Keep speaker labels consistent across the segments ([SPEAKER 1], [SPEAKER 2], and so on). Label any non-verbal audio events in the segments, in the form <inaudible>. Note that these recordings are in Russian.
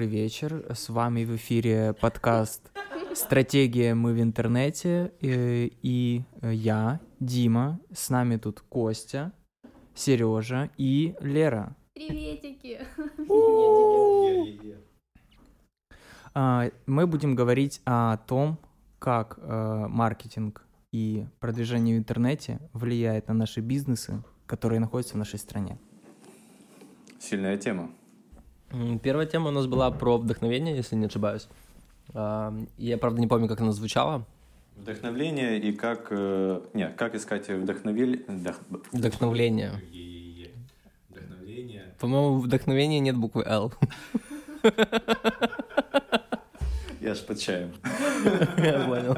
[SPEAKER 1] Добрый вечер. С вами в эфире подкаст «Стратегия мы в интернете» и, и я, Дима. С нами тут Костя, Сережа и Лера.
[SPEAKER 2] Приветики.
[SPEAKER 1] А, Мы будем говорить о том, как э, маркетинг и продвижение в интернете влияет на наши бизнесы, которые находятся в нашей стране.
[SPEAKER 3] Сильная тема.
[SPEAKER 4] Первая тема у нас была про вдохновение, если не ошибаюсь. А, Я, правда, не помню, как она звучала.
[SPEAKER 3] Вдохновление и как... э, Не, как искать вдохновение...
[SPEAKER 4] Вдохновление.
[SPEAKER 3] Вдохновение.
[SPEAKER 4] По-моему, в вдохновении нет буквы «Л».
[SPEAKER 3] Я ж под чаем.
[SPEAKER 4] Я понял.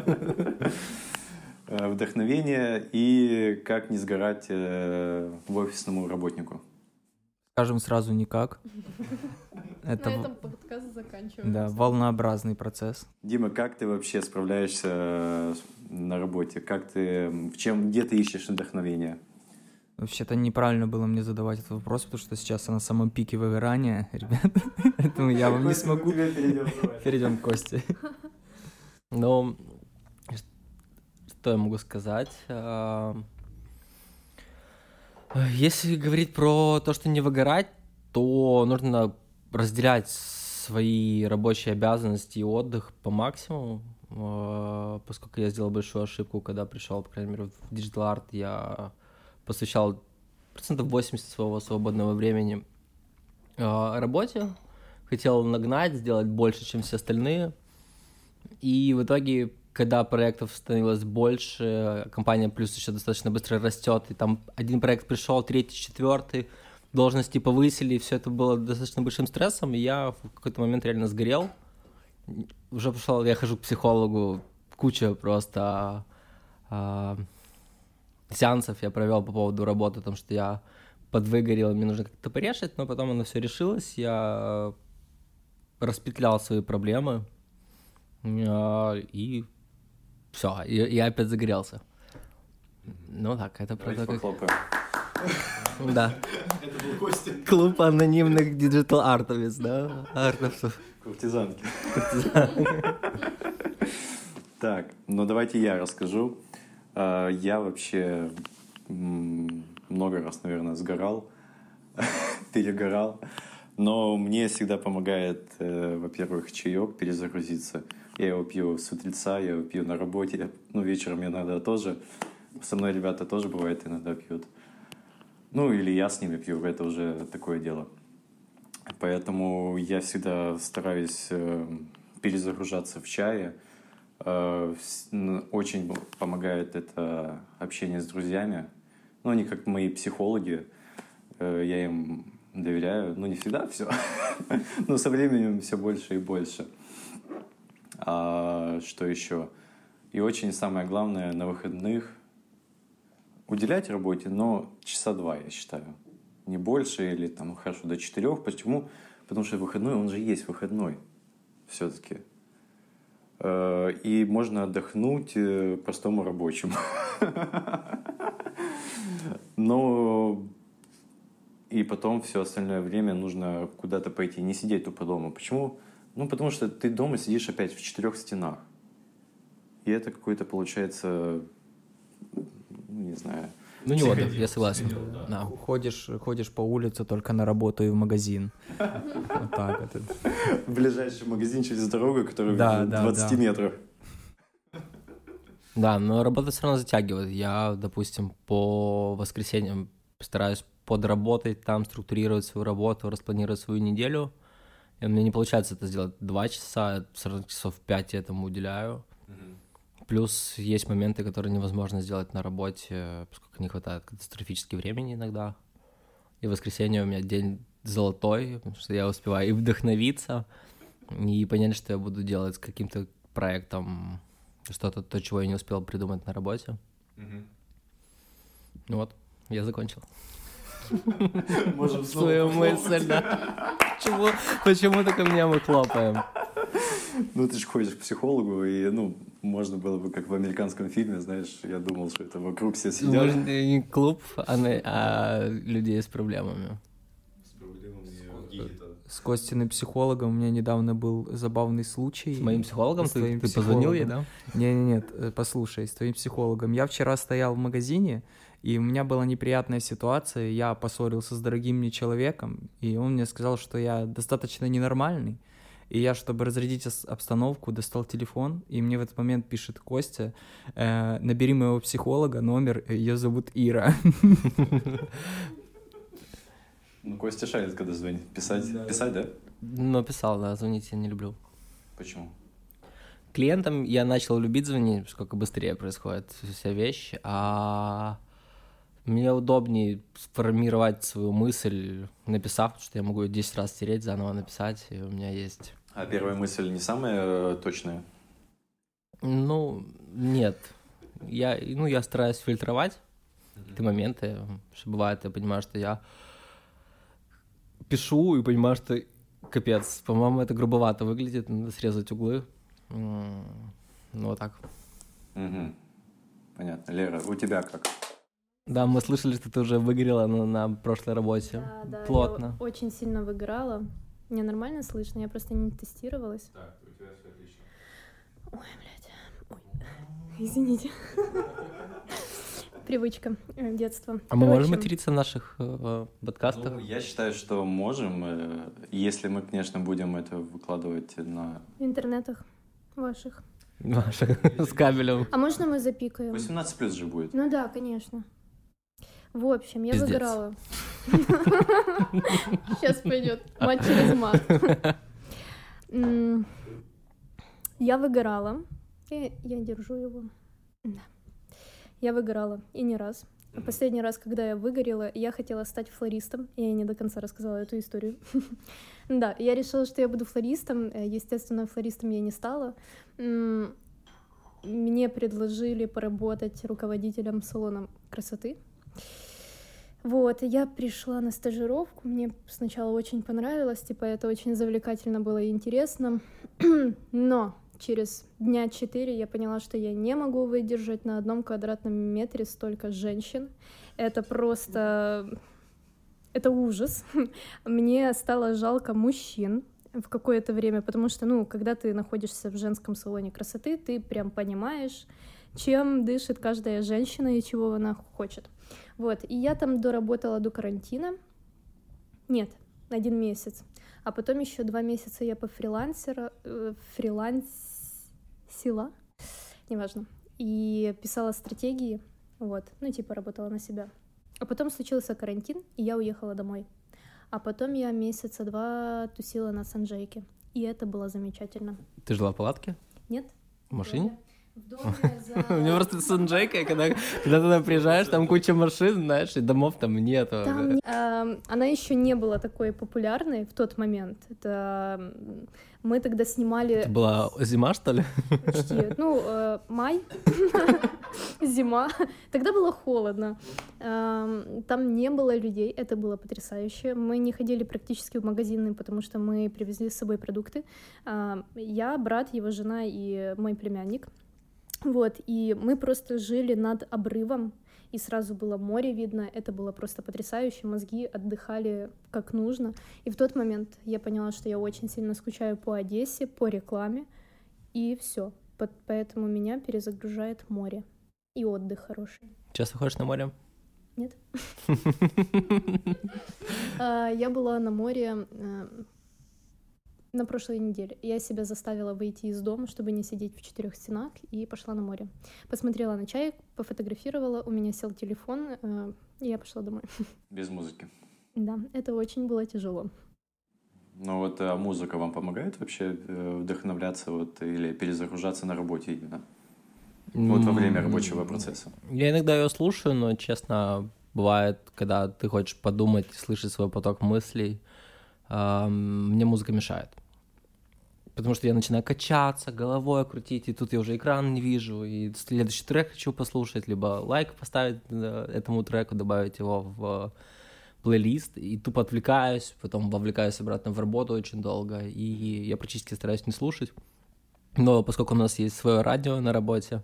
[SPEAKER 3] Э, Вдохновение и как не сгорать э, в офисному работнику.
[SPEAKER 1] Скажем сразу никак. <laughs> Это
[SPEAKER 2] На этом подкаст заканчивается.
[SPEAKER 1] да, волнообразный процесс.
[SPEAKER 3] Дима, как ты вообще справляешься э, на работе? Как ты... В чем... Где ты ищешь вдохновение?
[SPEAKER 1] Вообще-то неправильно было мне задавать этот вопрос, потому что сейчас я на самом пике выгорания, <laughs> ребят. Поэтому я вам не смогу. <laughs> Перейдем к Косте.
[SPEAKER 4] Ну, что я могу сказать? А, Если говорить про то, что не выгорать, то нужно разделять свои рабочие обязанности и отдых по максимуму, А, поскольку я сделал большую ошибку, когда пришел, по крайней мере, в Digital Art, я посвящал процентов 80 своего свободного времени а, работе, хотел нагнать, сделать больше, чем все остальные, и в итоге, когда проектов становилось больше, компания плюс еще достаточно быстро растет, и там один проект пришел, третий, четвертый, должности повысили, и все это было достаточно большим стрессом, и я в какой-то момент реально сгорел. Уже пошел, я хожу к психологу, куча просто а, сеансов я провел по поводу работы, потому что я подвыгорел, мне нужно как-то порешать, но потом оно все решилось, я распетлял свои проблемы, а, и все, я опять загорелся. Ну так, это
[SPEAKER 3] Давайте
[SPEAKER 4] правда как...
[SPEAKER 3] похлопаем. <laughs>
[SPEAKER 4] Да. Клуб анонимных digital-артовец, да? Артовцев.
[SPEAKER 3] Куртизанки. <laughs> Так, ну давайте я расскажу. А, Я вообще много раз, наверное, сгорал, <laughs> перегорал. Но мне всегда помогает, э, во-первых, чаек перезагрузиться. Я его пью с утреца, я его пью на работе. Ну, вечером иногда тоже. Со мной ребята тоже бывает иногда пьют. Ну, или я с ними пью, это уже такое дело. Поэтому я всегда стараюсь э, перезагружаться в чае. Э, Очень помогает это общение с друзьями. Ну, они как мои психологи. Э, Я им доверяю. Ну, не всегда все. <laughs> Но со временем все больше и больше. А что еще? И очень самое главное, на выходных уделять работе, но часа два, я считаю. Не больше или там, хорошо, до четырех. Почему? Потому что выходной, он же есть выходной все-таки. Э, И можно отдохнуть э, простому рабочему. <laughs> Но и потом все остальное время нужно куда-то пойти, не сидеть тупо дома. Почему? Ну, потому что ты дома сидишь опять в четырех стенах. И это какой-то получается, ну, не знаю,
[SPEAKER 4] Ну не отдых, я согласен. Да.
[SPEAKER 1] Ходишь, ходишь по улице только на работу и в магазин. Вот так вот.
[SPEAKER 3] ближайший магазин через дорогу, который
[SPEAKER 1] Да,
[SPEAKER 3] в
[SPEAKER 1] да,
[SPEAKER 3] 20
[SPEAKER 1] да.
[SPEAKER 3] метрах.
[SPEAKER 4] Да, но работа все равно затягивает. Я, допустим, по воскресеньям стараюсь подработать там, структурировать свою работу, распланировать свою неделю. И у меня не получается это сделать два часа, равно часов пять я этому уделяю. Плюс есть моменты, которые невозможно сделать на работе, поскольку не хватает катастрофически времени иногда. И воскресенье у меня день золотой, потому что я успеваю и вдохновиться, и понять, что я буду делать с каким-то проектом, что-то, то, чего я не успел придумать на работе. Ну вот, я закончил.
[SPEAKER 3] Можем
[SPEAKER 4] Свою мысль, да. Почему, почему только меня мы хлопаем?
[SPEAKER 3] Ну, ты же ходишь к психологу, и, ну, можно было бы, как в американском фильме, знаешь, я думал, что это вокруг все сидят.
[SPEAKER 4] Может, не клуб, а, на- а людей с проблемами.
[SPEAKER 1] с Костиным психологом. У меня недавно был забавный случай.
[SPEAKER 4] С моим психологом?
[SPEAKER 1] С
[SPEAKER 4] Ты,
[SPEAKER 1] твоим
[SPEAKER 4] ты позвонил ей, да?
[SPEAKER 1] Не, не, нет, э, послушай, с твоим психологом. Я вчера стоял в магазине, и у меня была неприятная ситуация. Я поссорился с дорогим мне человеком, и он мне сказал, что я достаточно ненормальный. И я, чтобы разрядить обстановку, достал телефон, и мне в этот момент пишет Костя, э, набери моего психолога, номер, ее зовут Ира.
[SPEAKER 3] Ну, Костя шарит, когда звонит. Писать, писать, да?
[SPEAKER 4] Ну, писал, да, звонить я не люблю.
[SPEAKER 3] Почему?
[SPEAKER 4] Клиентам я начал любить звонить, сколько быстрее происходит вся вещь, а мне удобнее сформировать свою мысль, написав, потому что я могу ее 10 раз стереть, заново написать, и у меня есть...
[SPEAKER 3] А первая мысль не самая э, точная?
[SPEAKER 4] Ну, нет. Я, ну, я стараюсь фильтровать какие-то моменты, что бывает, я понимаю, что я пишу и понимаю, что капец, по-моему, это грубовато выглядит, надо срезать углы. Ну, вот так.
[SPEAKER 3] Угу. Понятно. Лера, у тебя как?
[SPEAKER 4] Да, мы слышали, что ты уже выгорела на, на прошлой работе.
[SPEAKER 2] Да, да,
[SPEAKER 4] Плотно.
[SPEAKER 2] я очень сильно выиграла. Мне нормально слышно, я просто не тестировалась.
[SPEAKER 3] Так, у тебя все отлично.
[SPEAKER 2] Ой, блядь. Ой. <laughs> Извините. Привычка э, детства.
[SPEAKER 4] А мы можем материться в наших э, подкастах?
[SPEAKER 3] Ну, я считаю, что можем, э, если мы, конечно, будем это выкладывать на...
[SPEAKER 2] В интернетах ваших.
[SPEAKER 4] Ваших <laughs> с кабелем.
[SPEAKER 2] А можно мы запикаем?
[SPEAKER 3] 18 плюс же будет.
[SPEAKER 2] Ну да, конечно. В общем, я
[SPEAKER 4] Пиздец.
[SPEAKER 2] выиграла. Сейчас пойдет мать через мат. Я выгорала. И я держу его. Да. Я выгорала. И не раз. Последний раз, когда я выгорела, я хотела стать флористом. Я не до конца рассказала эту историю. <laughs> Да, я решила, что я буду флористом. Э, Естественно, флористом я не стала. Мне предложили поработать руководителем салона красоты. Вот, я пришла на стажировку, мне сначала очень понравилось, типа это очень завлекательно было и интересно, <clears throat> но через дня четыре я поняла, что я не могу выдержать на одном квадратном метре столько женщин. Это просто... Это ужас. <laughs> Мне стало жалко мужчин в какое-то время, потому что, ну, когда ты находишься в женском салоне красоты, ты прям понимаешь, чем дышит каждая женщина и чего она хочет. Вот, и я там доработала до карантина. Нет, один месяц. А потом еще два месяца я по фрилансера, э, фрилансила, неважно, и писала стратегии, вот, ну, типа работала на себя. А потом случился карантин, и я уехала домой. А потом я месяца два тусила на Санджейке, и это было замечательно.
[SPEAKER 4] Ты жила в палатке?
[SPEAKER 2] Нет?
[SPEAKER 4] В машине? <laughs> У меня просто с Анжейкой, когда, когда туда приезжаешь, там куча машин, знаешь, и домов там нету.
[SPEAKER 2] Там не- эм, она еще не была такой популярной в тот момент. Это мы тогда снимали
[SPEAKER 4] Это была зима, что ли?
[SPEAKER 2] почти, <laughs> ну, э, май, <laughs> зима. Тогда было холодно. Эм, Там не было людей, это было потрясающе. Мы не ходили практически в магазины, потому что мы привезли с собой продукты. Эм, Я, брат, его жена и мой племянник. Вот, и мы просто жили над обрывом, и сразу было море видно, это было просто потрясающе, мозги отдыхали как нужно. И в тот момент я поняла, что я очень сильно скучаю по Одессе, по рекламе, и все. Поэтому меня перезагружает море и отдых хороший.
[SPEAKER 4] Часто ходишь на море?
[SPEAKER 2] Нет? <laughs> А, Я была на море э, на прошлой неделе. Я себя заставила выйти из дома, чтобы не сидеть в четырех стенах, и пошла на море. Посмотрела на чай, пофотографировала, у меня сел телефон, э, и я пошла домой. <laughs>
[SPEAKER 3] Без музыки.
[SPEAKER 2] Да, это очень было тяжело.
[SPEAKER 3] Ну вот а музыка вам помогает вообще э, вдохновляться вот, или перезагружаться на работе именно? Вот во время рабочего процесса.
[SPEAKER 4] Я иногда ее слушаю, но, честно, бывает, когда ты хочешь подумать, слышать свой поток мыслей, мне музыка мешает. Потому что я начинаю качаться, головой крутить, и тут я уже экран не вижу, и следующий трек хочу послушать, либо лайк поставить э, этому треку, добавить его в плейлист, и тупо отвлекаюсь, потом вовлекаюсь обратно в работу очень долго, и я практически стараюсь не слушать. Но поскольку у нас есть свое радио на работе,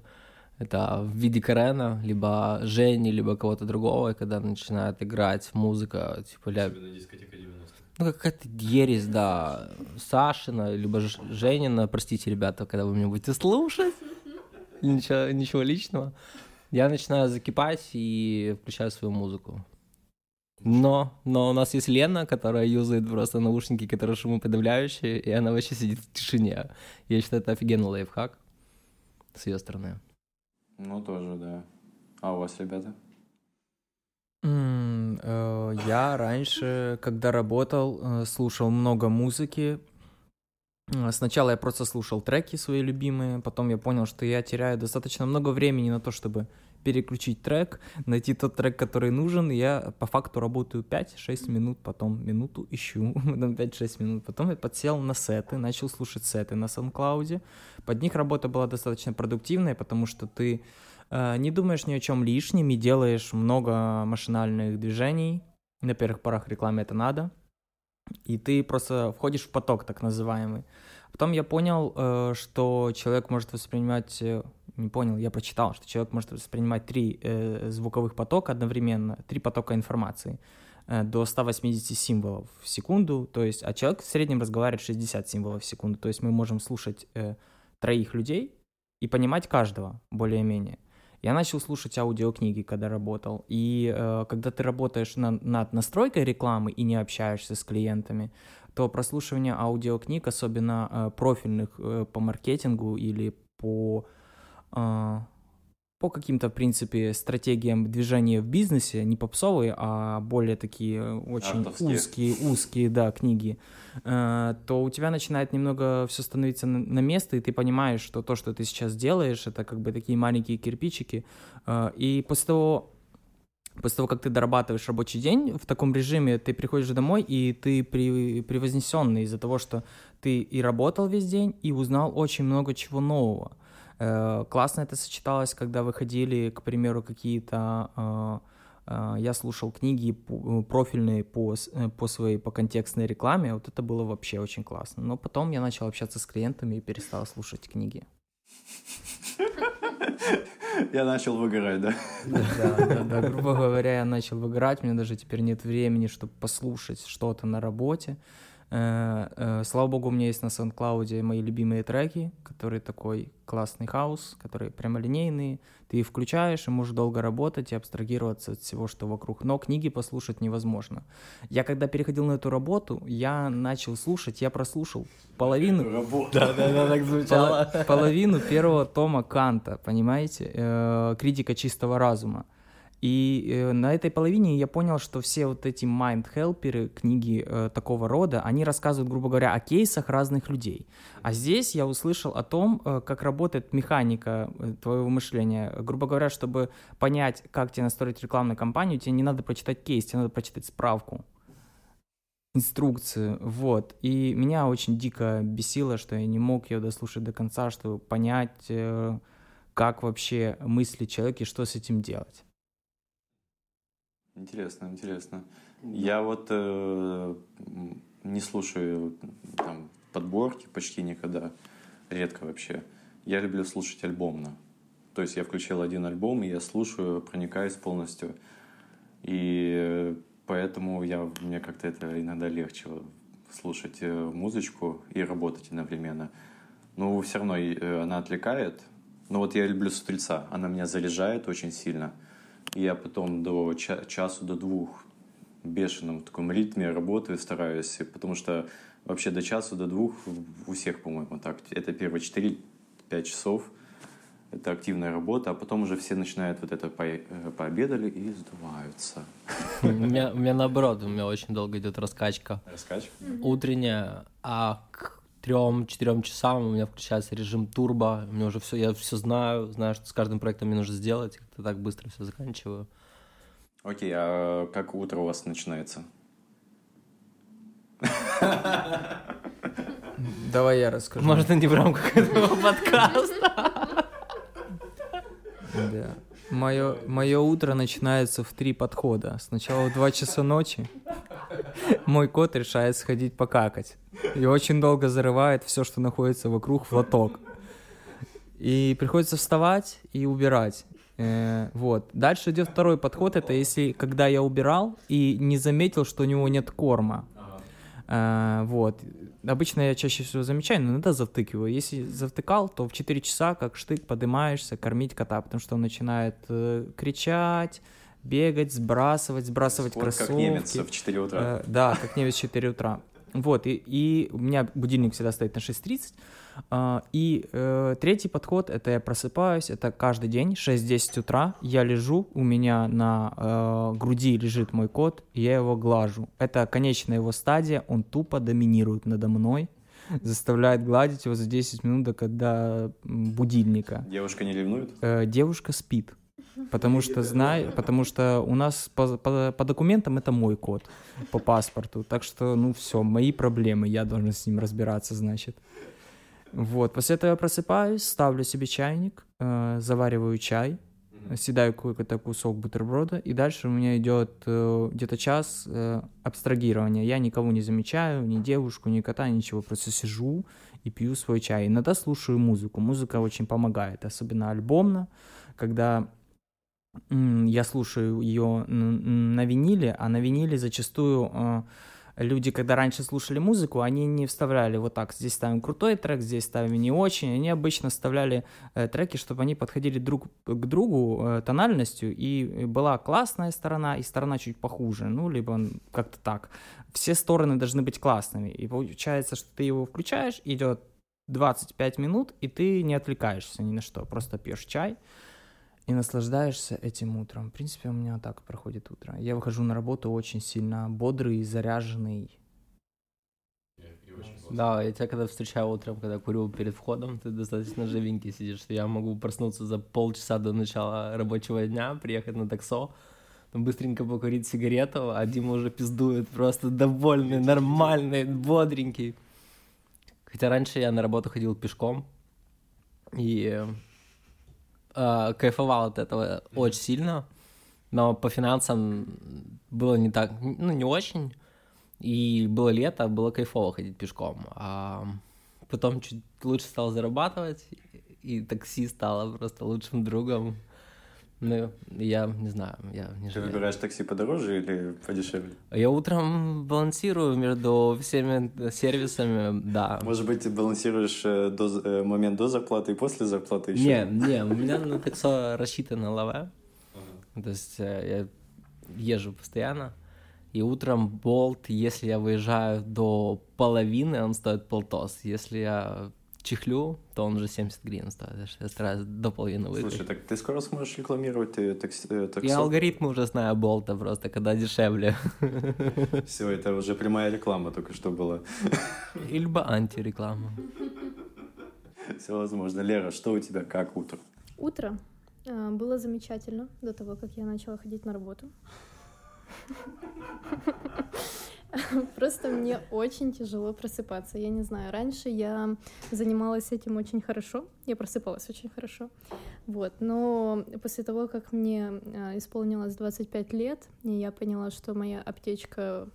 [SPEAKER 4] это в виде Карена, либо Жени, либо кого-то другого, и когда начинает играть музыка, типа ля...
[SPEAKER 3] дискотека 90
[SPEAKER 4] Ну, какая-то ересь, да. Сашина, либо Женина, простите, ребята, когда вы меня будете слушать. Ничего, ничего личного. Я начинаю закипать и включаю свою музыку. Но, но у нас есть Лена, которая юзает просто наушники, которые шумоподавляющие, и она вообще сидит в тишине. Я считаю, это офигенный лайфхак с ее стороны.
[SPEAKER 3] Ну, тоже, да. А у вас, ребята?
[SPEAKER 1] М, э, Я раньше, когда работал, э, слушал много музыки. Э, Сначала я просто слушал треки свои любимые, потом я понял, что я теряю достаточно много времени на то, чтобы переключить трек, найти тот трек, который нужен. Я по факту работаю 5-6 минут, потом минуту ищу, <laughs> потом 5-6 минут. Потом я подсел на сеты, начал слушать сеты на SoundCloud. Под них работа была достаточно продуктивная, потому что ты не думаешь ни о чем лишнем и делаешь много машинальных движений. На первых порах рекламе это надо. И ты просто входишь в поток, так называемый. Потом я понял, э, что человек может воспринимать... э, Не понял, я прочитал, что человек может воспринимать три э, звуковых потока одновременно, три потока информации э, до 180 символов в секунду, то есть, а человек в среднем разговаривает 60 символов в секунду, то есть мы можем слушать э, троих людей и понимать каждого более-менее. Я начал слушать аудиокниги, когда работал, и э, когда ты работаешь на- над настройкой рекламы и не общаешься с клиентами, то прослушивание аудиокниг, особенно э, профильных э, по маркетингу или по, э, по каким-то, в принципе, стратегиям движения в бизнесе, не попсовые, а более такие э, очень
[SPEAKER 3] Артовские.
[SPEAKER 1] узкие, узкие, да, книги, э, то у тебя начинает немного все становиться на, место, и ты понимаешь, что то, что ты сейчас делаешь, это как бы такие маленькие кирпичики, э, и после того, после того, как ты дорабатываешь рабочий день в таком режиме, ты приходишь домой, и ты при, превознесенный из-за того, что ты и работал весь день, и узнал очень много чего нового. Э, Классно это сочеталось, когда выходили, к примеру, какие-то... э, э, Я слушал книги профильные по, э, по своей, по контекстной рекламе, вот это было вообще очень классно. Но потом я начал общаться с клиентами и перестал слушать книги.
[SPEAKER 3] Я начал выгорать, да?
[SPEAKER 1] Да, да, да. Грубо говоря, я начал выгорать, у меня даже теперь нет времени, чтобы послушать что-то на работе. Э, э, Слава богу, у меня есть на SoundCloud мои любимые треки, которые такой классный хаус, которые прямолинейные. Ты их включаешь и можешь долго работать и абстрагироваться от всего, что вокруг. Но книги послушать невозможно. Я когда переходил на эту работу, я начал слушать, я прослушал половину,
[SPEAKER 3] Работа.
[SPEAKER 4] Да-да-да, так
[SPEAKER 1] Поло- половину первого тома Канта, понимаете, Э, критика чистого разума. И э, на этой половине я понял, что все вот эти майнд-хелперы, книги э, такого рода, они рассказывают, грубо говоря, о кейсах разных людей. А здесь я услышал о том, э, как работает механика э, твоего мышления. Грубо говоря, чтобы понять, как тебе настроить рекламную кампанию, тебе не надо прочитать кейс, тебе надо прочитать справку инструкцию, вот. И меня очень дико бесило, что я не мог ее дослушать до конца, чтобы понять, э, как вообще мыслит человек и что с этим делать.
[SPEAKER 3] Интересно, интересно. Я вот э, не слушаю там подборки почти никогда, редко вообще. Я люблю слушать альбомно. То есть я включил один альбом, и я слушаю, проникаюсь полностью. И поэтому я, мне как-то это иногда легче слушать э, музычку и работать одновременно. Но все равно э, она отвлекает. Но вот я люблю с утреца. Она меня заряжает очень сильно. Я потом до ча- часу, до двух в бешеном таком ритме работаю, стараюсь, потому что вообще до часу, до двух у всех, по-моему, так. Это первые 4-5 часов, это активная работа, а потом уже все начинают вот это по- э, пообедали и сдуваются.
[SPEAKER 4] У меня, у меня наоборот, у меня очень долго идет раскачка
[SPEAKER 3] Раскачка?
[SPEAKER 4] утренняя, а к трем-четырем часам у меня включается режим турбо, у меня уже все, я все знаю, знаю, что с каждым проектом мне нужно сделать, и как-то так быстро все заканчиваю.
[SPEAKER 3] Окей, а как утро у вас начинается?
[SPEAKER 1] Давай я расскажу.
[SPEAKER 4] Может, не в рамках этого подкаста.
[SPEAKER 1] Да. Мое, мое утро начинается в три подхода. Сначала в 2 часа ночи мой кот решает сходить покакать. И очень долго зарывает все, что находится вокруг, в лоток. И приходится вставать и убирать. Э, вот. Дальше идет второй подход. Это если когда я убирал и не заметил, что у него нет корма. А, вот. Обычно я чаще всего замечаю, но иногда завтыкиваю. Если завтыкал, то в 4 часа как штык поднимаешься кормить кота, потому что он начинает э, кричать, бегать, сбрасывать, сбрасывать
[SPEAKER 3] Вот
[SPEAKER 1] кроссовки.
[SPEAKER 3] как немец в 4 утра.
[SPEAKER 1] Э, да, как немец в 4 утра. Вот, и, и у меня будильник всегда стоит на 6.30. А, и э, третий подход, это я просыпаюсь, это каждый день, 6-10 утра, я лежу, у меня на э, груди лежит мой кот, и я его глажу. Это конечная его стадия, он тупо доминирует надо мной, заставляет гладить его за 10 минут до когда будильника.
[SPEAKER 3] Девушка не ревнует?
[SPEAKER 1] Э, девушка спит. Потому что знаю, потому что у нас по, по, по документам это мой код по паспорту, так что ну все, мои проблемы, я должен с ним разбираться, значит. Вот, после этого я просыпаюсь, ставлю себе чайник, э, завариваю чай, съедаю какой-то кусок бутерброда, и дальше у меня идет э, где-то час э, абстрагирования. Я никого не замечаю, ни девушку, ни кота, ничего, просто сижу и пью свой чай. Иногда слушаю музыку. Музыка очень помогает, особенно альбомно, когда я слушаю ее на виниле, а на виниле зачастую э, люди, когда раньше слушали музыку, они не вставляли вот так, здесь ставим крутой трек, здесь ставим не очень, они обычно вставляли э, треки, чтобы они подходили друг к другу э, тональностью, и была классная сторона и сторона чуть похуже, ну, либо как-то так. Все стороны должны быть классными, и получается, что ты его включаешь, идет 25 минут, и ты не отвлекаешься ни на что, просто пьешь чай, и наслаждаешься этим утром. В принципе, у меня так проходит утро. Я выхожу на работу очень сильно бодрый, заряженный.
[SPEAKER 4] Да, я тебя когда встречаю утром, когда курю перед входом, ты достаточно живенький сидишь, что я могу проснуться за полчаса до начала рабочего дня, приехать на таксо, быстренько покурить сигарету, а Дима уже пиздует, просто довольный, нормальный, бодренький. Хотя раньше я на работу ходил пешком, и э, кайфовал от этого очень сильно, но по финансам было не так, ну, не очень. И было лето, было кайфово ходить пешком. А потом чуть лучше стал зарабатывать, и такси стало просто лучшим другом. Ну, я не знаю, я не
[SPEAKER 3] Ты
[SPEAKER 4] жалею.
[SPEAKER 3] выбираешь такси подороже или подешевле?
[SPEAKER 4] Я утром балансирую между всеми сервисами, да.
[SPEAKER 3] Может быть, ты балансируешь э, до, э, момент до зарплаты и после зарплаты еще?
[SPEAKER 4] Не, не, у меня на таксо рассчитано лаве. То есть э, я езжу постоянно. И утром болт, если я выезжаю до половины, он стоит полтос. Если я чихлю, то он уже 70 гривен стоит. Я стараюсь до половины выиграть.
[SPEAKER 3] Слушай, так ты скоро сможешь рекламировать э, такси, э, таксо?
[SPEAKER 4] Я алгоритмы уже знаю болта просто, когда дешевле.
[SPEAKER 3] Все, это уже прямая реклама только что была.
[SPEAKER 4] И либо антиреклама.
[SPEAKER 3] Все возможно. Лера, что у тебя, как утро?
[SPEAKER 2] Утро а, было замечательно до того, как я начала ходить на работу. <laughs> Просто мне очень тяжело просыпаться. Я не знаю, раньше я занималась этим очень хорошо, я просыпалась очень хорошо. Вот, но после того, как мне а, исполнилось 25 лет, и я поняла, что моя аптечка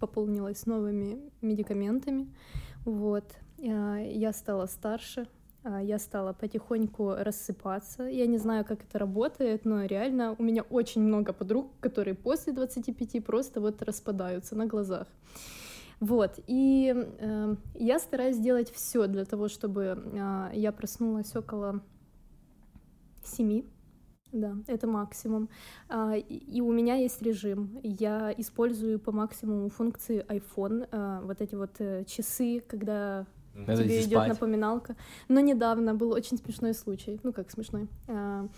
[SPEAKER 2] пополнилась новыми медикаментами, вот, а, я стала старше, я стала потихоньку рассыпаться. Я не знаю, как это работает, но реально у меня очень много подруг, которые после 25 просто вот распадаются на глазах. Вот, и э, я стараюсь делать все для того, чтобы э, я проснулась около 7. Да, это максимум. А, и- у меня есть режим. Я использую по максимуму функции iPhone, а, вот эти вот э, часы, когда
[SPEAKER 4] Надо
[SPEAKER 2] тебе идет
[SPEAKER 4] спать.
[SPEAKER 2] напоминалка. Но недавно был очень смешной случай. Ну, как смешной. А,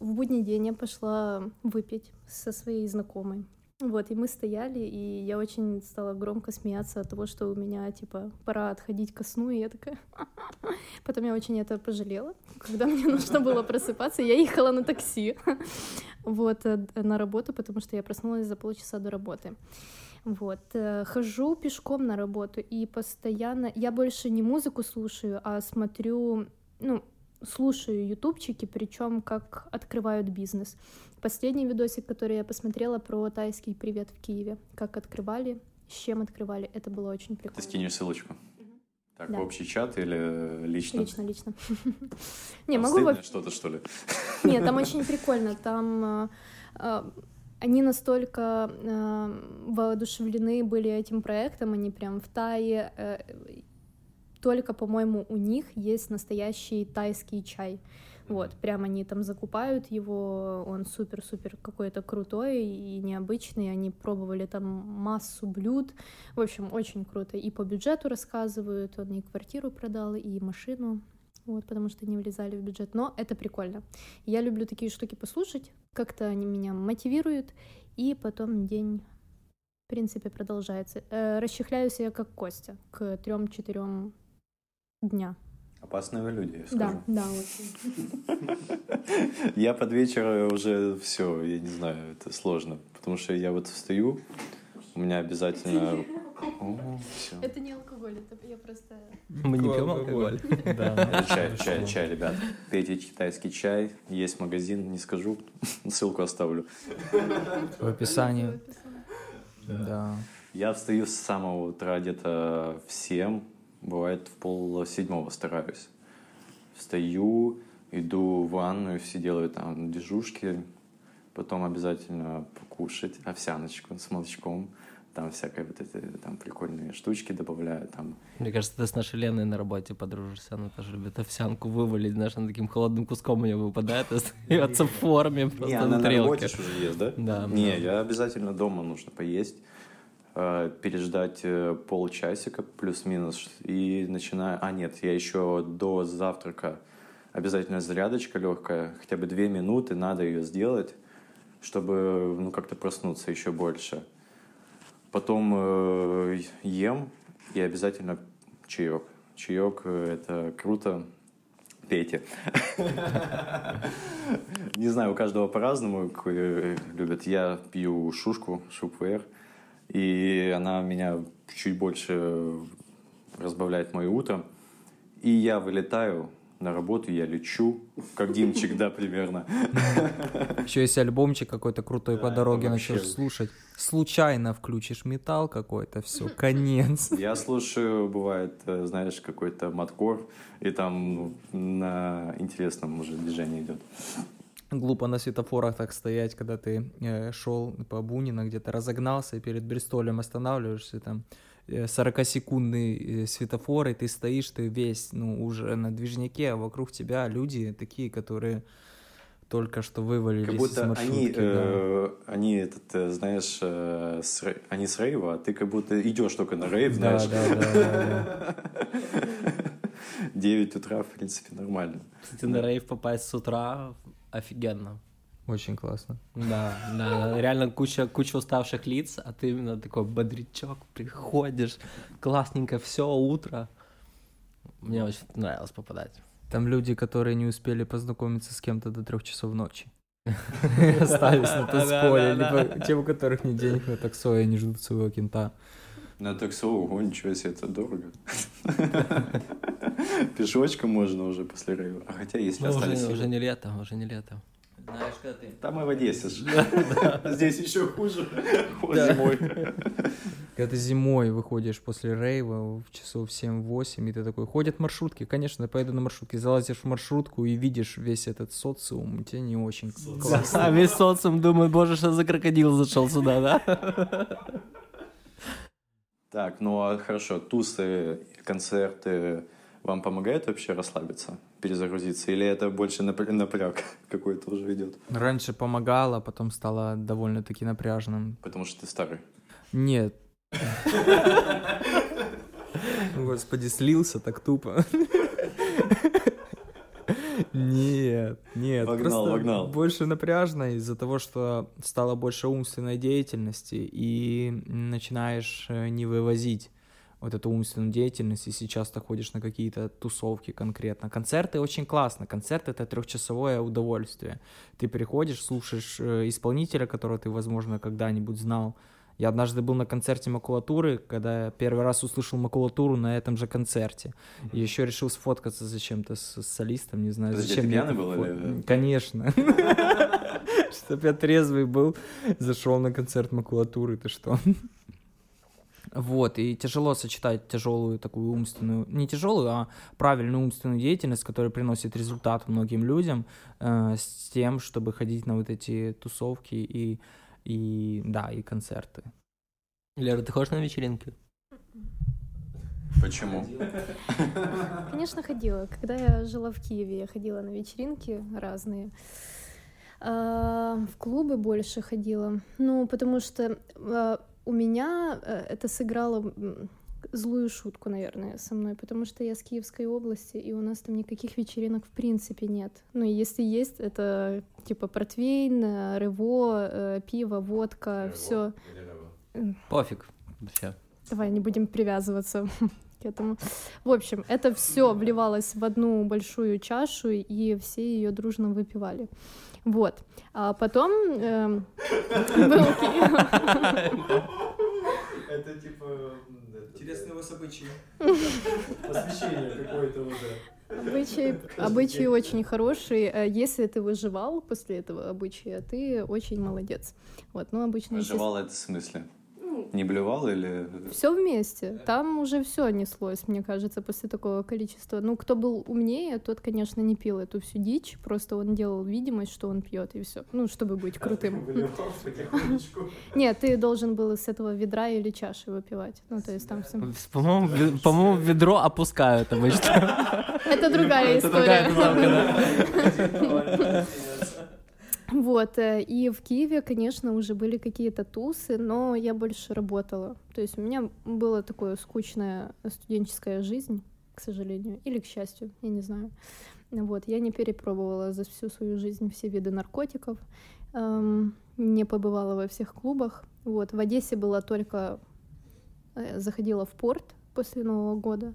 [SPEAKER 2] В будний день я пошла выпить со своей знакомой. Вот, и мы стояли, и я очень стала громко смеяться от того, что у меня, типа, пора отходить ко сну, и я такая... <laughs> Потом я очень это пожалела. Когда мне <laughs> нужно было просыпаться, я ехала на такси, <laughs> вот, э, на работу, потому что я проснулась за полчаса до работы. Вот, э, хожу пешком на работу, и постоянно... Я больше не музыку слушаю, а смотрю, ну, слушаю ютубчики, причем как открывают бизнес. Последний видосик, который я посмотрела про тайский привет в Киеве, как открывали, с чем открывали, это было очень
[SPEAKER 3] Ты
[SPEAKER 2] прикольно.
[SPEAKER 3] скинешь ссылочку. Так,
[SPEAKER 2] Да.
[SPEAKER 3] в общий чат или э, лично?
[SPEAKER 2] Лично, лично. <laughs> Не, могу...
[SPEAKER 3] что-то, что ли?
[SPEAKER 2] Нет, там <laughs> очень прикольно. Там э, они настолько э, воодушевлены были этим проектом, они прям в Тае. Э, только, по-моему, у них есть настоящий тайский чай. Вот, прям они там закупают его, он супер-супер какой-то крутой и необычный, они пробовали там массу блюд, в общем, очень круто. И по бюджету рассказывают, он и квартиру продал, и машину, вот, потому что не влезали в бюджет, но это прикольно. Я люблю такие штуки послушать, как-то они меня мотивируют, и потом день в принципе, продолжается. Э, расчехляюсь я как Костя к трем-четырем дня.
[SPEAKER 3] Опасные вы люди, я скажу.
[SPEAKER 2] Да, да, очень. <laughs>
[SPEAKER 3] Я под вечер уже все, я не знаю, это сложно. Потому что я вот встаю, у меня обязательно... <laughs>
[SPEAKER 2] Это не алкоголь, это я просто...
[SPEAKER 4] Мы не пьем алкоголь. <laughs>
[SPEAKER 3] Чай, чай, чай, ребят. Пейте китайский чай. Есть магазин, не скажу. <laughs> Ссылку оставлю.
[SPEAKER 1] В описании. Да.
[SPEAKER 3] Я встаю с самого утра где-то в 7, бывает в пол седьмого стараюсь. Встаю, иду в ванную, все делают там дежушки, потом обязательно покушать овсяночку с молочком, там всякие вот эти там прикольные штучки добавляю, там
[SPEAKER 4] Мне кажется, ты с нашей Леной на работе подружишься. Она тоже любит овсянку вывалить, знаешь, она таким холодным куском у нее выпадает и остается в форме просто
[SPEAKER 3] Не,
[SPEAKER 4] на
[SPEAKER 3] она на
[SPEAKER 4] тарелке.
[SPEAKER 3] работе уже ест, да?
[SPEAKER 4] Да,
[SPEAKER 3] Не, я обязательно дома нужно поесть, э, переждать э, полчасика плюс-минус и начинаю... А, нет, я еще до завтрака обязательно зарядочка легкая, хотя бы две минуты, надо ее сделать, чтобы, ну, как-то проснуться еще больше. Потом э, ем и обязательно чаек. Чаек э, это круто. Пейте. Не знаю, у каждого по-разному э, любят. Я пью шушку, шупвер, и она меня чуть больше разбавляет мое утро. И я вылетаю на работу, я лечу, как Димчик, да, примерно.
[SPEAKER 1] Еще если альбомчик какой-то крутой по дороге начнешь слушать, случайно включишь металл какой-то, все, конец.
[SPEAKER 3] Я слушаю, бывает, э, знаешь, какой-то маткор, и там на интересном уже движении идет.
[SPEAKER 1] Глупо на светофорах так стоять, когда ты э, шел по Бунина, где-то разогнался и перед Бристолем останавливаешься, там э, 40-секундный э, светофор, и ты стоишь, ты весь, ну, уже на движнике, а вокруг тебя люди такие, которые только что вывалились
[SPEAKER 3] Как
[SPEAKER 1] из
[SPEAKER 3] будто
[SPEAKER 1] маршрутки.
[SPEAKER 3] они,
[SPEAKER 1] да.
[SPEAKER 3] э, они этот, э, знаешь, э, с они с рейва, а ты как будто идешь только на рейв,
[SPEAKER 1] Да,
[SPEAKER 3] знаешь.
[SPEAKER 1] да, да, да.
[SPEAKER 3] 9 <laughs> утра, в принципе, нормально.
[SPEAKER 4] Кстати, на рейв попасть с утра офигенно.
[SPEAKER 1] Очень классно.
[SPEAKER 4] Да, да, реально куча, куча уставших лиц, а ты именно такой бодрячок, приходишь, классненько, все утро. Мне очень нравилось попадать.
[SPEAKER 1] Там люди, которые не успели познакомиться с кем-то до трех часов ночи. <laughs> Остались на танцполе, либо те, у которых нет денег на таксо, и они ждут своего кента.
[SPEAKER 3] На таксо, ого, ничего себе, это дорого. <laughs> Пешочком можно уже после рейва. А хотя, если
[SPEAKER 4] Ну,
[SPEAKER 3] остались
[SPEAKER 4] уже не лето, уже не лето.
[SPEAKER 1] Знаешь, когда ты...
[SPEAKER 3] Там и в Одессе. Здесь еще хуже. <laughs> Зимой.
[SPEAKER 1] Когда ты зимой выходишь после рейва в часов 7-8, и ты такой, ходят маршрутки, конечно, поеду на маршрутке, залазишь в маршрутку и видишь весь этот социум, тебе не очень классно.
[SPEAKER 4] А весь социум думает, боже, что за крокодил зашел сюда, да?
[SPEAKER 3] Так, ну а хорошо, тусы, концерты вам помогают вообще расслабиться, перезагрузиться? Или это больше напр- напряг <laughs> какой-то уже идет?
[SPEAKER 1] Раньше помогало, потом стало довольно-таки напряжным.
[SPEAKER 3] Потому что ты старый.
[SPEAKER 1] Нет. <laughs> Господи, слился так тупо. Нет, нет.
[SPEAKER 3] Вогнал,
[SPEAKER 1] просто
[SPEAKER 3] вогнал.
[SPEAKER 1] Больше напряжно из-за того, что стало больше умственной деятельности, и начинаешь э, не вывозить вот эту умственную деятельность, и сейчас ты ходишь на какие-то тусовки конкретно. Концерты очень классно. Концерт — это трехчасовое удовольствие. Ты приходишь, слушаешь э, исполнителя, которого ты, возможно, когда-нибудь знал, я однажды был на концерте макулатуры, когда я первый раз услышал макулатуру на этом же концерте. И еще решил сфоткаться зачем-то с, с солистом, не знаю,
[SPEAKER 3] Подожди,
[SPEAKER 1] зачем.
[SPEAKER 3] ты пьяный был
[SPEAKER 1] фо-
[SPEAKER 3] или-
[SPEAKER 1] Конечно. <laughs> Чтоб я трезвый был, зашел на концерт макулатуры, ты что? Вот, и тяжело сочетать тяжелую такую умственную, не тяжелую, а правильную умственную деятельность, которая приносит результат многим людям, э, с тем, чтобы ходить на вот эти тусовки и и да, и концерты.
[SPEAKER 4] Лера, ты ходишь на вечеринки?
[SPEAKER 3] Почему?
[SPEAKER 2] Конечно, ходила. Когда я жила в Киеве, я ходила на вечеринки разные. А, В клубы больше ходила. Ну, потому что а, у меня э, это сыграло злую шутку, наверное, со мной, потому что я с Киевской области, и у нас там никаких вечеринок в принципе нет. Ну, и если есть, это типа портвейн, э, рево, э, пиво, водка, все.
[SPEAKER 4] Пофиг. Вообще.
[SPEAKER 2] Давай не будем привязываться <laughs> к этому. В общем, это все вливалось в одну большую чашу, и все ее дружно выпивали. Вот. А потом эм, <laughs> был
[SPEAKER 5] Это типа...
[SPEAKER 1] Интересные у вас обычаи. <laughs>
[SPEAKER 5] Посвящение какое-то уже.
[SPEAKER 2] обычай, обычай очень хороший. Э, Если ты выживал после этого обычая, ты очень молодец. Вот, ну обычно
[SPEAKER 3] Выживал это в смысле? Не блевал или...
[SPEAKER 2] все вместе. Там уже все неслось, мне кажется, после такого количества. Ну, кто был умнее, тот, конечно, не пил эту всю дичь. Просто он делал видимость, что он пьет, и все. Ну, чтобы быть крутым. <laughs> Нет, ты должен был с этого ведра или чаши выпивать. Ну, то есть там все.
[SPEAKER 4] По-моему, ве- по-моему, ведро опускают обычно. <laughs>
[SPEAKER 2] Это другая история. <laughs> Вот, э, и в Киеве, конечно, уже были какие-то тусы, но я больше работала. То есть у меня была такая скучная студенческая жизнь, к сожалению, или к счастью, я не знаю. Вот, я не перепробовала за всю свою жизнь все виды наркотиков, эм, не побывала во всех клубах. Вот, в Одессе была только... э, Заходила в порт после Нового года.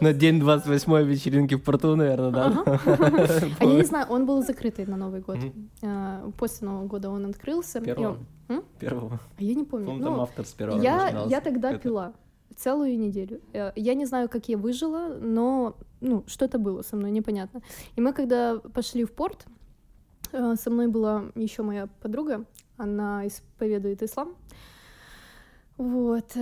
[SPEAKER 4] На день 28 вечеринки в порту, наверное, да? <laughs>
[SPEAKER 2] А я не знаю, он был закрытый на Новый год. А, После Нового года он открылся.
[SPEAKER 4] Первого? Первого.
[SPEAKER 2] А я не помню.
[SPEAKER 4] По-моему, там автор с первого
[SPEAKER 2] я, тогда пила целую неделю. Э, Я не знаю, как я выжила, но ну, что-то было со мной, непонятно. И мы, когда пошли в порт, э, со мной была еще моя подруга, она исповедует ислам. Вот.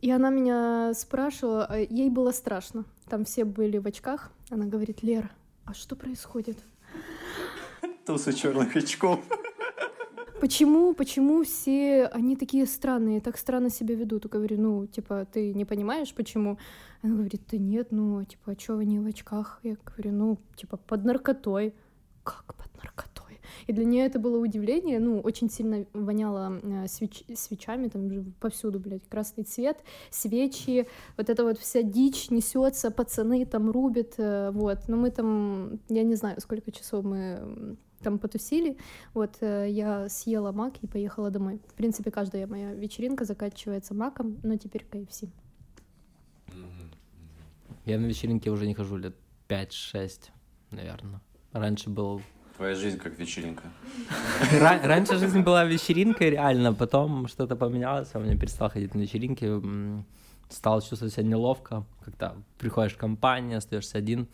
[SPEAKER 2] И она меня спрашивала, а ей было страшно. Там все были в очках. Она говорит, Лера, а что происходит?
[SPEAKER 3] Тусы черных очков.
[SPEAKER 2] Почему, почему все они такие странные, так странно себя ведут? Я говорю, ну, типа, ты не понимаешь, почему? Она говорит, да нет, ну, типа, а чё не в очках? Я говорю, ну, типа, под наркотой. Как под наркотой? И для нее это было удивление, ну, очень сильно воняло э, свеч- свечами, там же повсюду, блядь, красный цвет, свечи, вот эта вот вся дичь несется, пацаны там рубят, э, вот. Но мы там, я не знаю, сколько часов мы там потусили, вот э, я съела мак и поехала домой. В принципе, каждая моя вечеринка заканчивается маком, но теперь KFC.
[SPEAKER 4] Я на вечеринке уже не хожу лет 5-6, наверное. Раньше был...
[SPEAKER 3] Твоя жизнь как вечеринка.
[SPEAKER 4] Ра- Раньше жизнь была вечеринкой, реально. Потом что-то поменялось, я не перестал ходить на вечеринки. Стал чувствовать себя неловко, когда приходишь в компанию, остаешься один.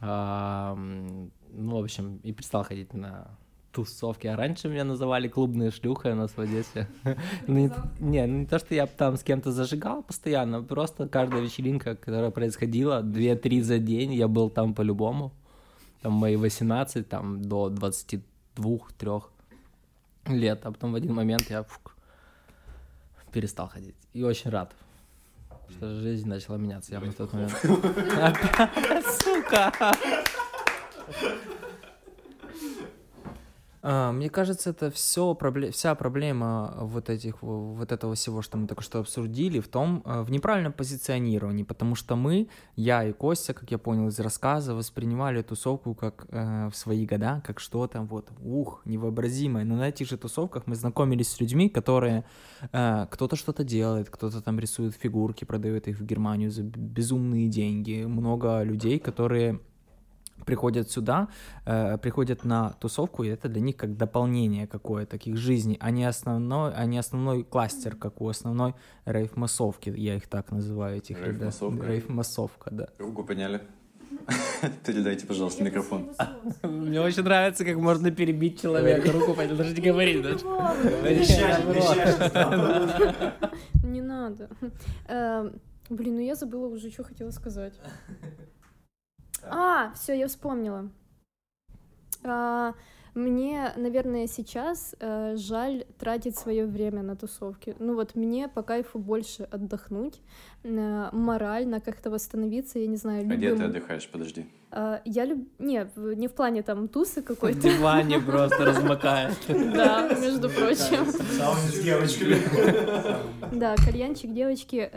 [SPEAKER 4] А, Ну, в общем, и перестал ходить на тусовки. А раньше меня называли клубные шлюхой у нас в Одессе. <laughs> Ну, Не, не, ну не то, что я там с кем-то зажигал постоянно, просто каждая вечеринка, которая происходила, 2-3 за день, я был там по-любому. Там мои 18, там до 22-3 лет, а потом в один момент я фук, перестал ходить. И очень рад, что жизнь начала меняться явно в тот момент. <laughs> Опять, сука!
[SPEAKER 1] А, Мне кажется, это все вся проблема вот этих во- вот этого всего, что мы только что обсудили, в том э, в неправильном позиционировании, потому что мы, я и Костя, как я понял из рассказа, воспринимали тусовку как э, в свои года, как что-то вот ух невообразимое. Но на этих же тусовках мы знакомились с людьми, которые э, кто-то что-то делает, кто-то там рисует фигурки, продает их в Германию за безумные деньги. Много людей, которые приходят сюда, э, приходят на тусовку, и это для них как дополнение какое-то к их жизни, а не основной, а не основной кластер, как у основной рейв-массовки, я их так называю, этих ребят.
[SPEAKER 3] Рейв-массовка?
[SPEAKER 1] Рейв-массовка, да.
[SPEAKER 3] Руку подняли. Передайте, пожалуйста, микрофон. <laughs>
[SPEAKER 4] Мне очень нравится, как можно перебить человека, руку поднять, даже не говорить. даже.
[SPEAKER 2] Не надо. Эм, Блин, ну я забыла уже, что хотела сказать. А, все, я вспомнила. А, Мне, наверное, сейчас э, жаль тратить свое время на тусовки. Ну вот мне по кайфу больше отдохнуть, э, морально как-то восстановиться, я не знаю,
[SPEAKER 3] А где ты
[SPEAKER 2] любым-
[SPEAKER 3] отдыхаешь? Подожди.
[SPEAKER 2] А, Я люб... Не, в- не в плане там тусы
[SPEAKER 4] В
[SPEAKER 2] какой-то,
[SPEAKER 4] диване просто размокает. <laughs>
[SPEAKER 2] да, между прочим.
[SPEAKER 5] С девочками.
[SPEAKER 2] Да, кальянчик, девочки.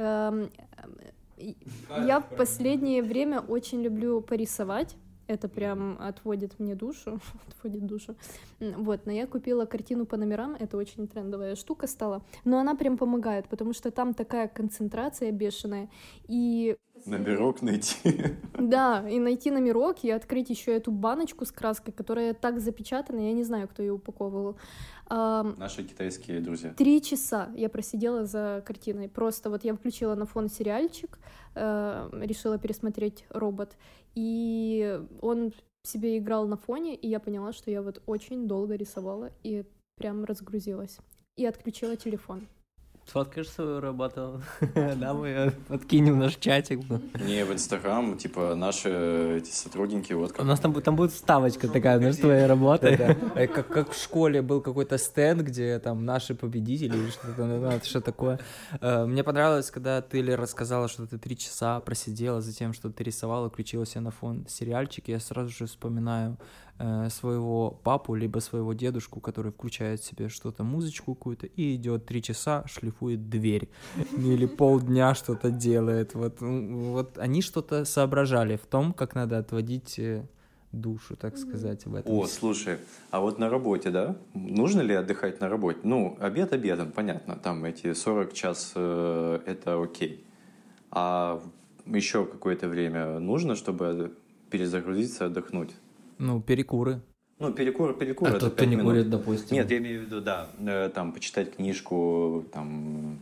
[SPEAKER 2] Я в последнее время очень люблю порисовать. Это прям отводит мне душу, <laughs> отводит душу. Вот, но я купила картину по номерам, это очень трендовая штука стала, но она прям помогает, потому что там такая концентрация бешеная, и
[SPEAKER 3] Номерок найти. <laughs>
[SPEAKER 2] да, и найти номерок, и открыть еще эту баночку с краской, которая так запечатана, я не знаю, кто ее упаковывал.
[SPEAKER 3] Наши китайские друзья.
[SPEAKER 2] Три часа я просидела за картиной. Просто вот я включила на фон сериальчик, э, решила пересмотреть робот, и он себе играл на фоне, и я поняла, что я вот очень долго рисовала и прям разгрузилась. И отключила телефон.
[SPEAKER 4] Сфоткаешь свою работу? Да, <laughs> мы её подкинем в наш чатик.
[SPEAKER 3] Не, в Инстаграм, типа, наши эти сотрудники, вот
[SPEAKER 4] У
[SPEAKER 3] как...
[SPEAKER 4] нас там, будет- там будет вставочка такая, знаешь, твоей работы.
[SPEAKER 1] Да-да. Э, Как, как в школе был какой-то стенд, где там наши победители или что-то, ну, ну, что такое. Э, Мне понравилось, когда ты, Лера, рассказала, что ты три часа просидела за тем, что ты рисовала, включила себе на фон сериальчик. Я сразу же вспоминаю своего папу, либо своего дедушку, который включает себе что-то, музычку какую-то, и идет три часа, шлифует дверь. Или полдня что-то делает. Вот, вот они что-то соображали в том, как надо отводить э, душу, так сказать, в этом.
[SPEAKER 3] О, слушай, а вот на работе, да? Нужно ли отдыхать на работе? Ну, обед обедом, понятно, там эти 40 час э, это окей. А еще какое-то время нужно, чтобы перезагрузиться, отдохнуть?
[SPEAKER 1] Ну, перекуры.
[SPEAKER 3] Ну, перекур, перекур
[SPEAKER 4] А
[SPEAKER 3] это
[SPEAKER 4] тот, кто не
[SPEAKER 3] минут.
[SPEAKER 4] курит, допустим.
[SPEAKER 3] Нет, я имею в виду, да, э, там, почитать книжку, там,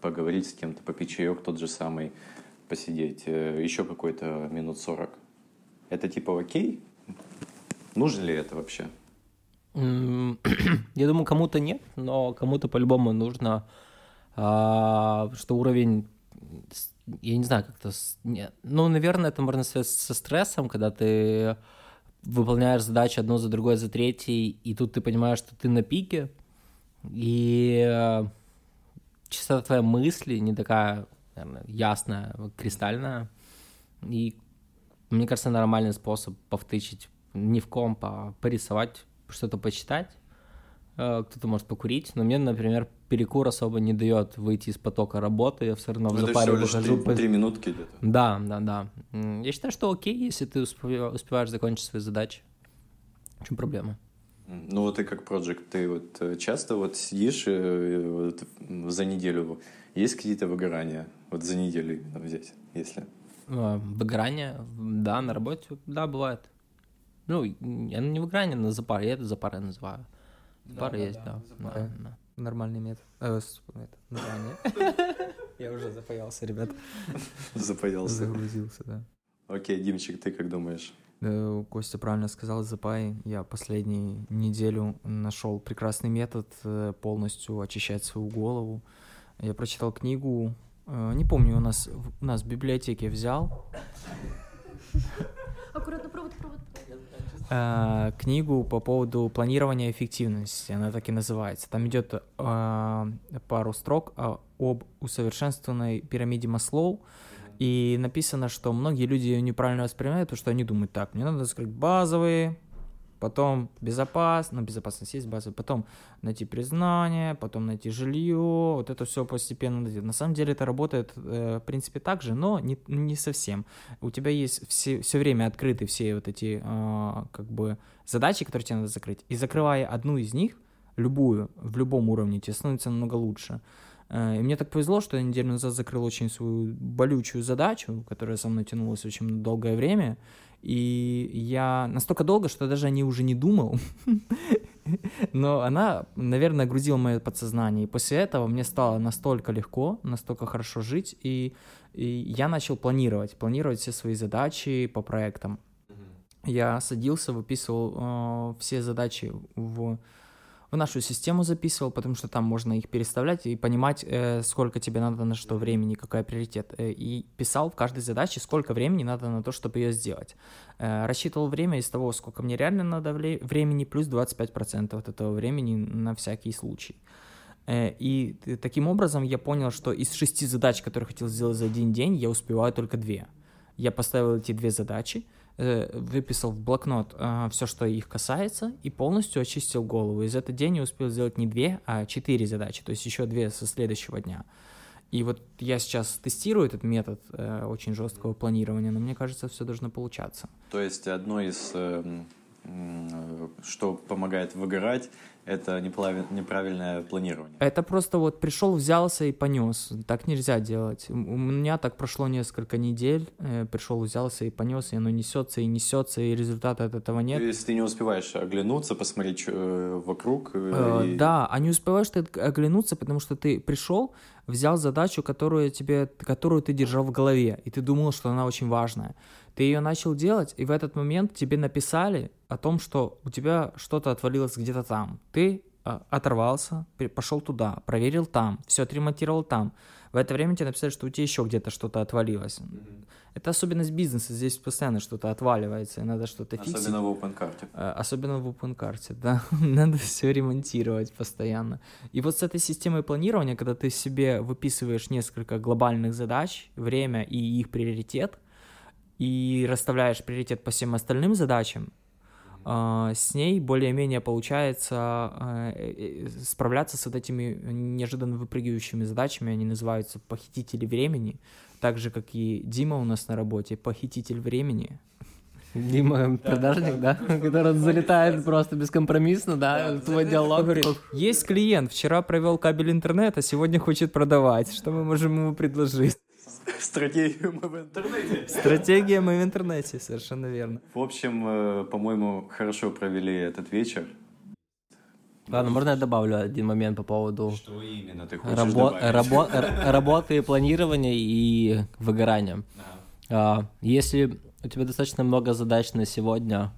[SPEAKER 3] поговорить с кем-то, попить чаек тот же самый, посидеть, э, еще какой-то минут 40. Это типа окей? Нужно ли это вообще? <clears throat>
[SPEAKER 4] Я думаю, кому-то нет, но кому-то по-любому нужно, а, что уровень, я не знаю, как-то, ну, наверное, это можно связать со стрессом, когда ты выполняешь задачи одну за другой, за третьей, и тут ты понимаешь, что ты на пике, и э, частота твоей мысли не такая, наверное, ясная, кристальная, и мне кажется, нормальный способ повтычить не в комп, а порисовать, что-то почитать. Э, Кто-то может покурить, но мне, например, перекур особо не дает выйти из потока работы, я все равно в
[SPEAKER 3] Ну, это
[SPEAKER 4] запаре выхожу.
[SPEAKER 3] три,
[SPEAKER 4] по-
[SPEAKER 3] три минутки где-то.
[SPEAKER 4] Да, да, да. Я считаю, что окей, если ты успе- успеваешь закончить свои задачи. В чем проблема?
[SPEAKER 3] Ну вот ты как проект, ты вот э, часто вот сидишь э, вот, м, за неделю, есть какие-то выгорания? Вот за неделю именно взять, если...
[SPEAKER 4] Э, Выгорание, да, на работе, да, бывает. Ну, я не выгорание, на запар, я это запары называю. Запары есть, да. да,
[SPEAKER 1] запары.
[SPEAKER 4] да.
[SPEAKER 1] Нормальный метод. Э, название. <laughs> Я уже запаялся, ребят.
[SPEAKER 3] Запаялся.
[SPEAKER 1] Загрузился, да.
[SPEAKER 3] Окей, Димчик, ты как думаешь?
[SPEAKER 1] Костя правильно сказал, запай. Я последнюю неделю нашел прекрасный метод э, полностью очищать свою голову. Я прочитал книгу, э, не помню, у нас, в- у нас в библиотеке взял
[SPEAKER 2] Аккуратно.
[SPEAKER 1] Э, книгу по поводу планирования эффективности. Она так и называется. Там идет э, пару строк о- об усовершенствованной пирамиде Маслоу. И написано, что многие люди ее неправильно воспринимают, потому что они думают, так, мне надо закрыть базовые, потом безопасность, ну, безопасность есть базовая, потом найти признание, потом найти жилье, вот это все постепенно. На самом деле это работает, э, в принципе, так же, но не, не совсем. У тебя есть все, все время открыты все вот эти, э, как бы, задачи, которые тебе надо закрыть, и закрывая одну из них, любую, в любом уровне, тебе становится намного лучше. Э, И мне так повезло, что я неделю назад закрыл очень свою болючую задачу, которая со мной тянулась очень долгое время. И я настолько долго, что даже о ней уже не думал. <laughs> Но она, наверное, грузила мое подсознание. И после этого мне стало настолько легко, настолько хорошо жить. И, и я начал планировать, планировать все свои задачи по проектам. Я садился, выписывал э, все задачи в в нашу систему записывал, потому что там можно их переставлять и понимать, э, сколько тебе надо на что времени, какой приоритет. Э, и писал в каждой задаче, сколько времени надо на то, чтобы ее сделать. Э, рассчитывал время из того, сколько мне реально надо времени, плюс 25% от этого времени на всякий случай. Э, И таким образом я понял, что из шести задач, которые хотел сделать за один день, я успеваю только две. Я поставил эти две задачи, выписал в блокнот все, что их касается, и полностью очистил голову. И за этот день я успел сделать не две, а четыре задачи, то есть еще две со следующего дня. И вот я сейчас тестирую этот метод э, очень жесткого планирования, но мне кажется, все должно получаться.
[SPEAKER 3] То есть одно из, м, что помогает выгорать, это неправильное планирование.
[SPEAKER 1] Это просто вот пришел, взялся и понес. Так нельзя делать. У меня так прошло несколько недель. э, пришел, взялся и понес, и оно несется и несется, и результата от этого нет.
[SPEAKER 3] Если ты не успеваешь оглянуться, посмотреть чё, э, вокруг. э,
[SPEAKER 1] Э,
[SPEAKER 3] и-
[SPEAKER 1] Да, а не успеваешь ты оглянуться, потому что ты пришел, взял задачу, которую тебе, которую ты держал в голове, и ты думал, что она очень важная. Ты ее начал делать, и в этот момент тебе написали о том, что у тебя что-то отвалилось где-то там. Ты а, оторвался, пошел туда, проверил там, все отремонтировал там. В это время тебе написали, что у тебя еще где-то что-то отвалилось. Это особенность бизнеса, здесь постоянно что-то отваливается, и надо что-то фиксить.
[SPEAKER 3] Особенно в OpenCart.
[SPEAKER 1] Э, Особенно в OpenCart, да. <laughs> Надо все ремонтировать постоянно. И вот с этой системой планирования, когда ты себе выписываешь несколько глобальных задач, время и их приоритет, и расставляешь приоритет по всем остальным задачам, а, с ней более-менее получается э, э, справляться с вот этими неожиданно выпрыгивающими задачами. Они называются похитители времени, так же, как и Дима у нас на работе, похититель времени.
[SPEAKER 4] Дима продажник, да? Который залетает просто бескомпромиссно, да? Твой диалог.
[SPEAKER 1] Говорит, есть клиент, вчера провел кабель интернета, сегодня хочет продавать. Что мы можем ему предложить?
[SPEAKER 3] Стратегию мы в интернете.
[SPEAKER 1] Стратегия мы в интернете, совершенно верно.
[SPEAKER 3] В общем, э, по-моему, хорошо провели этот вечер.
[SPEAKER 4] Ладно, можно я добавлю один момент по поводу
[SPEAKER 3] Что именно ты хочешь
[SPEAKER 4] рабо- рабо- работы, планирования и выгорания. А, Если у тебя достаточно много задач на сегодня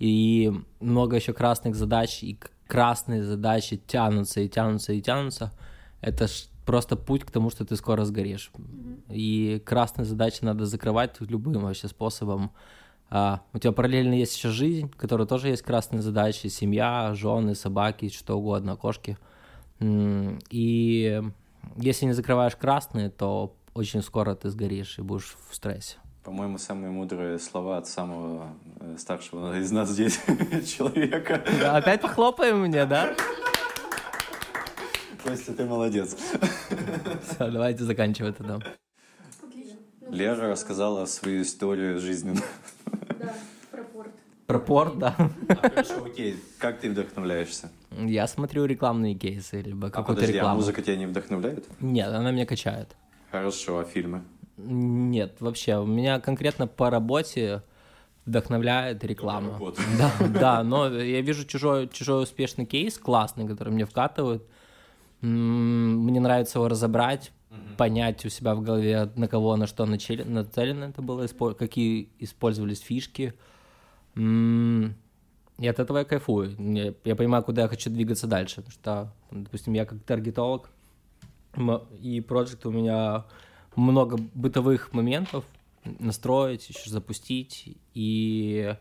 [SPEAKER 4] и много еще красных задач, и красные задачи тянутся и тянутся и тянутся, это просто путь к тому, что ты скоро сгоришь. И красные задачи надо закрывать любым вообще способом. А, у тебя параллельно есть еще жизнь, в которой тоже есть красные задачи, семья, жены, собаки, что угодно, кошки. И если не закрываешь красные, то очень скоро ты сгоришь и будешь в стрессе.
[SPEAKER 3] По-моему, самые мудрые слова от самого э, старшего из нас здесь <laughs> человека.
[SPEAKER 4] Да, опять похлопаем мне, да?
[SPEAKER 3] Костя, ты молодец. <laughs>
[SPEAKER 4] Все, давайте заканчивать тогда.
[SPEAKER 3] Лера рассказала свою историю жизненную.
[SPEAKER 2] Да, про порт.
[SPEAKER 4] Про порт, да.
[SPEAKER 3] Хорошо, окей. Как ты вдохновляешься?
[SPEAKER 4] Я смотрю рекламные кейсы, либо
[SPEAKER 3] А
[SPEAKER 4] какую-то
[SPEAKER 3] подожди, а
[SPEAKER 4] рекламу.
[SPEAKER 3] музыка тебя не вдохновляет?
[SPEAKER 4] Нет, она меня качает.
[SPEAKER 3] Хорошо, а фильмы?
[SPEAKER 4] Нет, вообще, у меня конкретно по работе вдохновляет реклама.
[SPEAKER 3] работа.
[SPEAKER 4] Да, да, но я вижу чужой, чужой успешный кейс, классный, который мне вкатывают. Мне нравится его разобрать, понять у себя в голове, на кого, на что нацелено это было, какие использовались фишки. И от этого я кайфую. Я, я понимаю, куда я хочу двигаться дальше. Потому что, допустим, я как таргетолог, и проект у меня много бытовых моментов настроить, еще запустить, и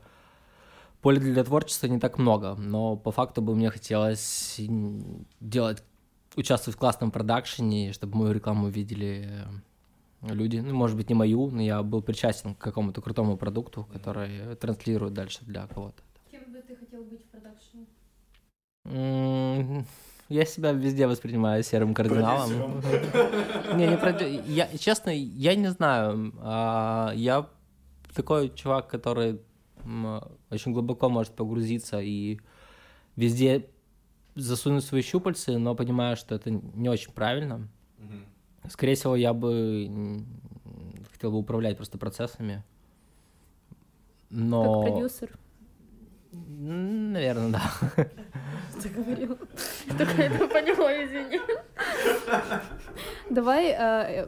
[SPEAKER 4] поля для творчества не так много, но по факту бы мне хотелось делать, участвовать в классном продакшене, чтобы мою рекламу видели э, люди, ну, может быть, не мою, но я был причастен к какому-то крутому продукту, который транслирует дальше для кого-то.
[SPEAKER 2] Кем бы ты хотел быть в продакшене?
[SPEAKER 4] Я себя везде воспринимаю серым кардиналом. Не, не продю- Я, честно, я не знаю. А, Я такой чувак, который очень глубоко может погрузиться и везде засунуть свои щупальцы, но понимаю, что это не очень правильно. Скорее всего, я бы хотел бы управлять просто процессами. Но...
[SPEAKER 2] Как продюсер.
[SPEAKER 4] Наверное, да. <laughs>
[SPEAKER 2] Ты говорил. Я только это поняла, извини. Давай, э,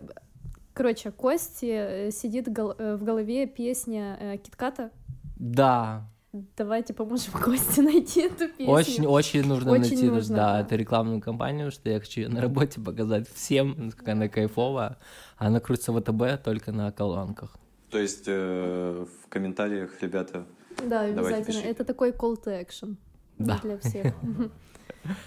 [SPEAKER 2] короче, Кости э, сидит э, в голове песня э, Китката.
[SPEAKER 4] Да.
[SPEAKER 2] Давайте поможем <laughs> Косте найти эту песню.
[SPEAKER 4] Очень, очень нужно
[SPEAKER 2] Очень
[SPEAKER 4] найти
[SPEAKER 2] нужно,
[SPEAKER 4] да, эту рекламную кампанию, что я хочу её на работе показать всем, как она кайфовая. Она крутится в ВТБ только на колонках.
[SPEAKER 3] То есть э, в комментариях, ребята,
[SPEAKER 2] Да,
[SPEAKER 3] Давайте
[SPEAKER 2] обязательно. Это такой call to action
[SPEAKER 4] Да.
[SPEAKER 2] для всех. <laughs> <laughs>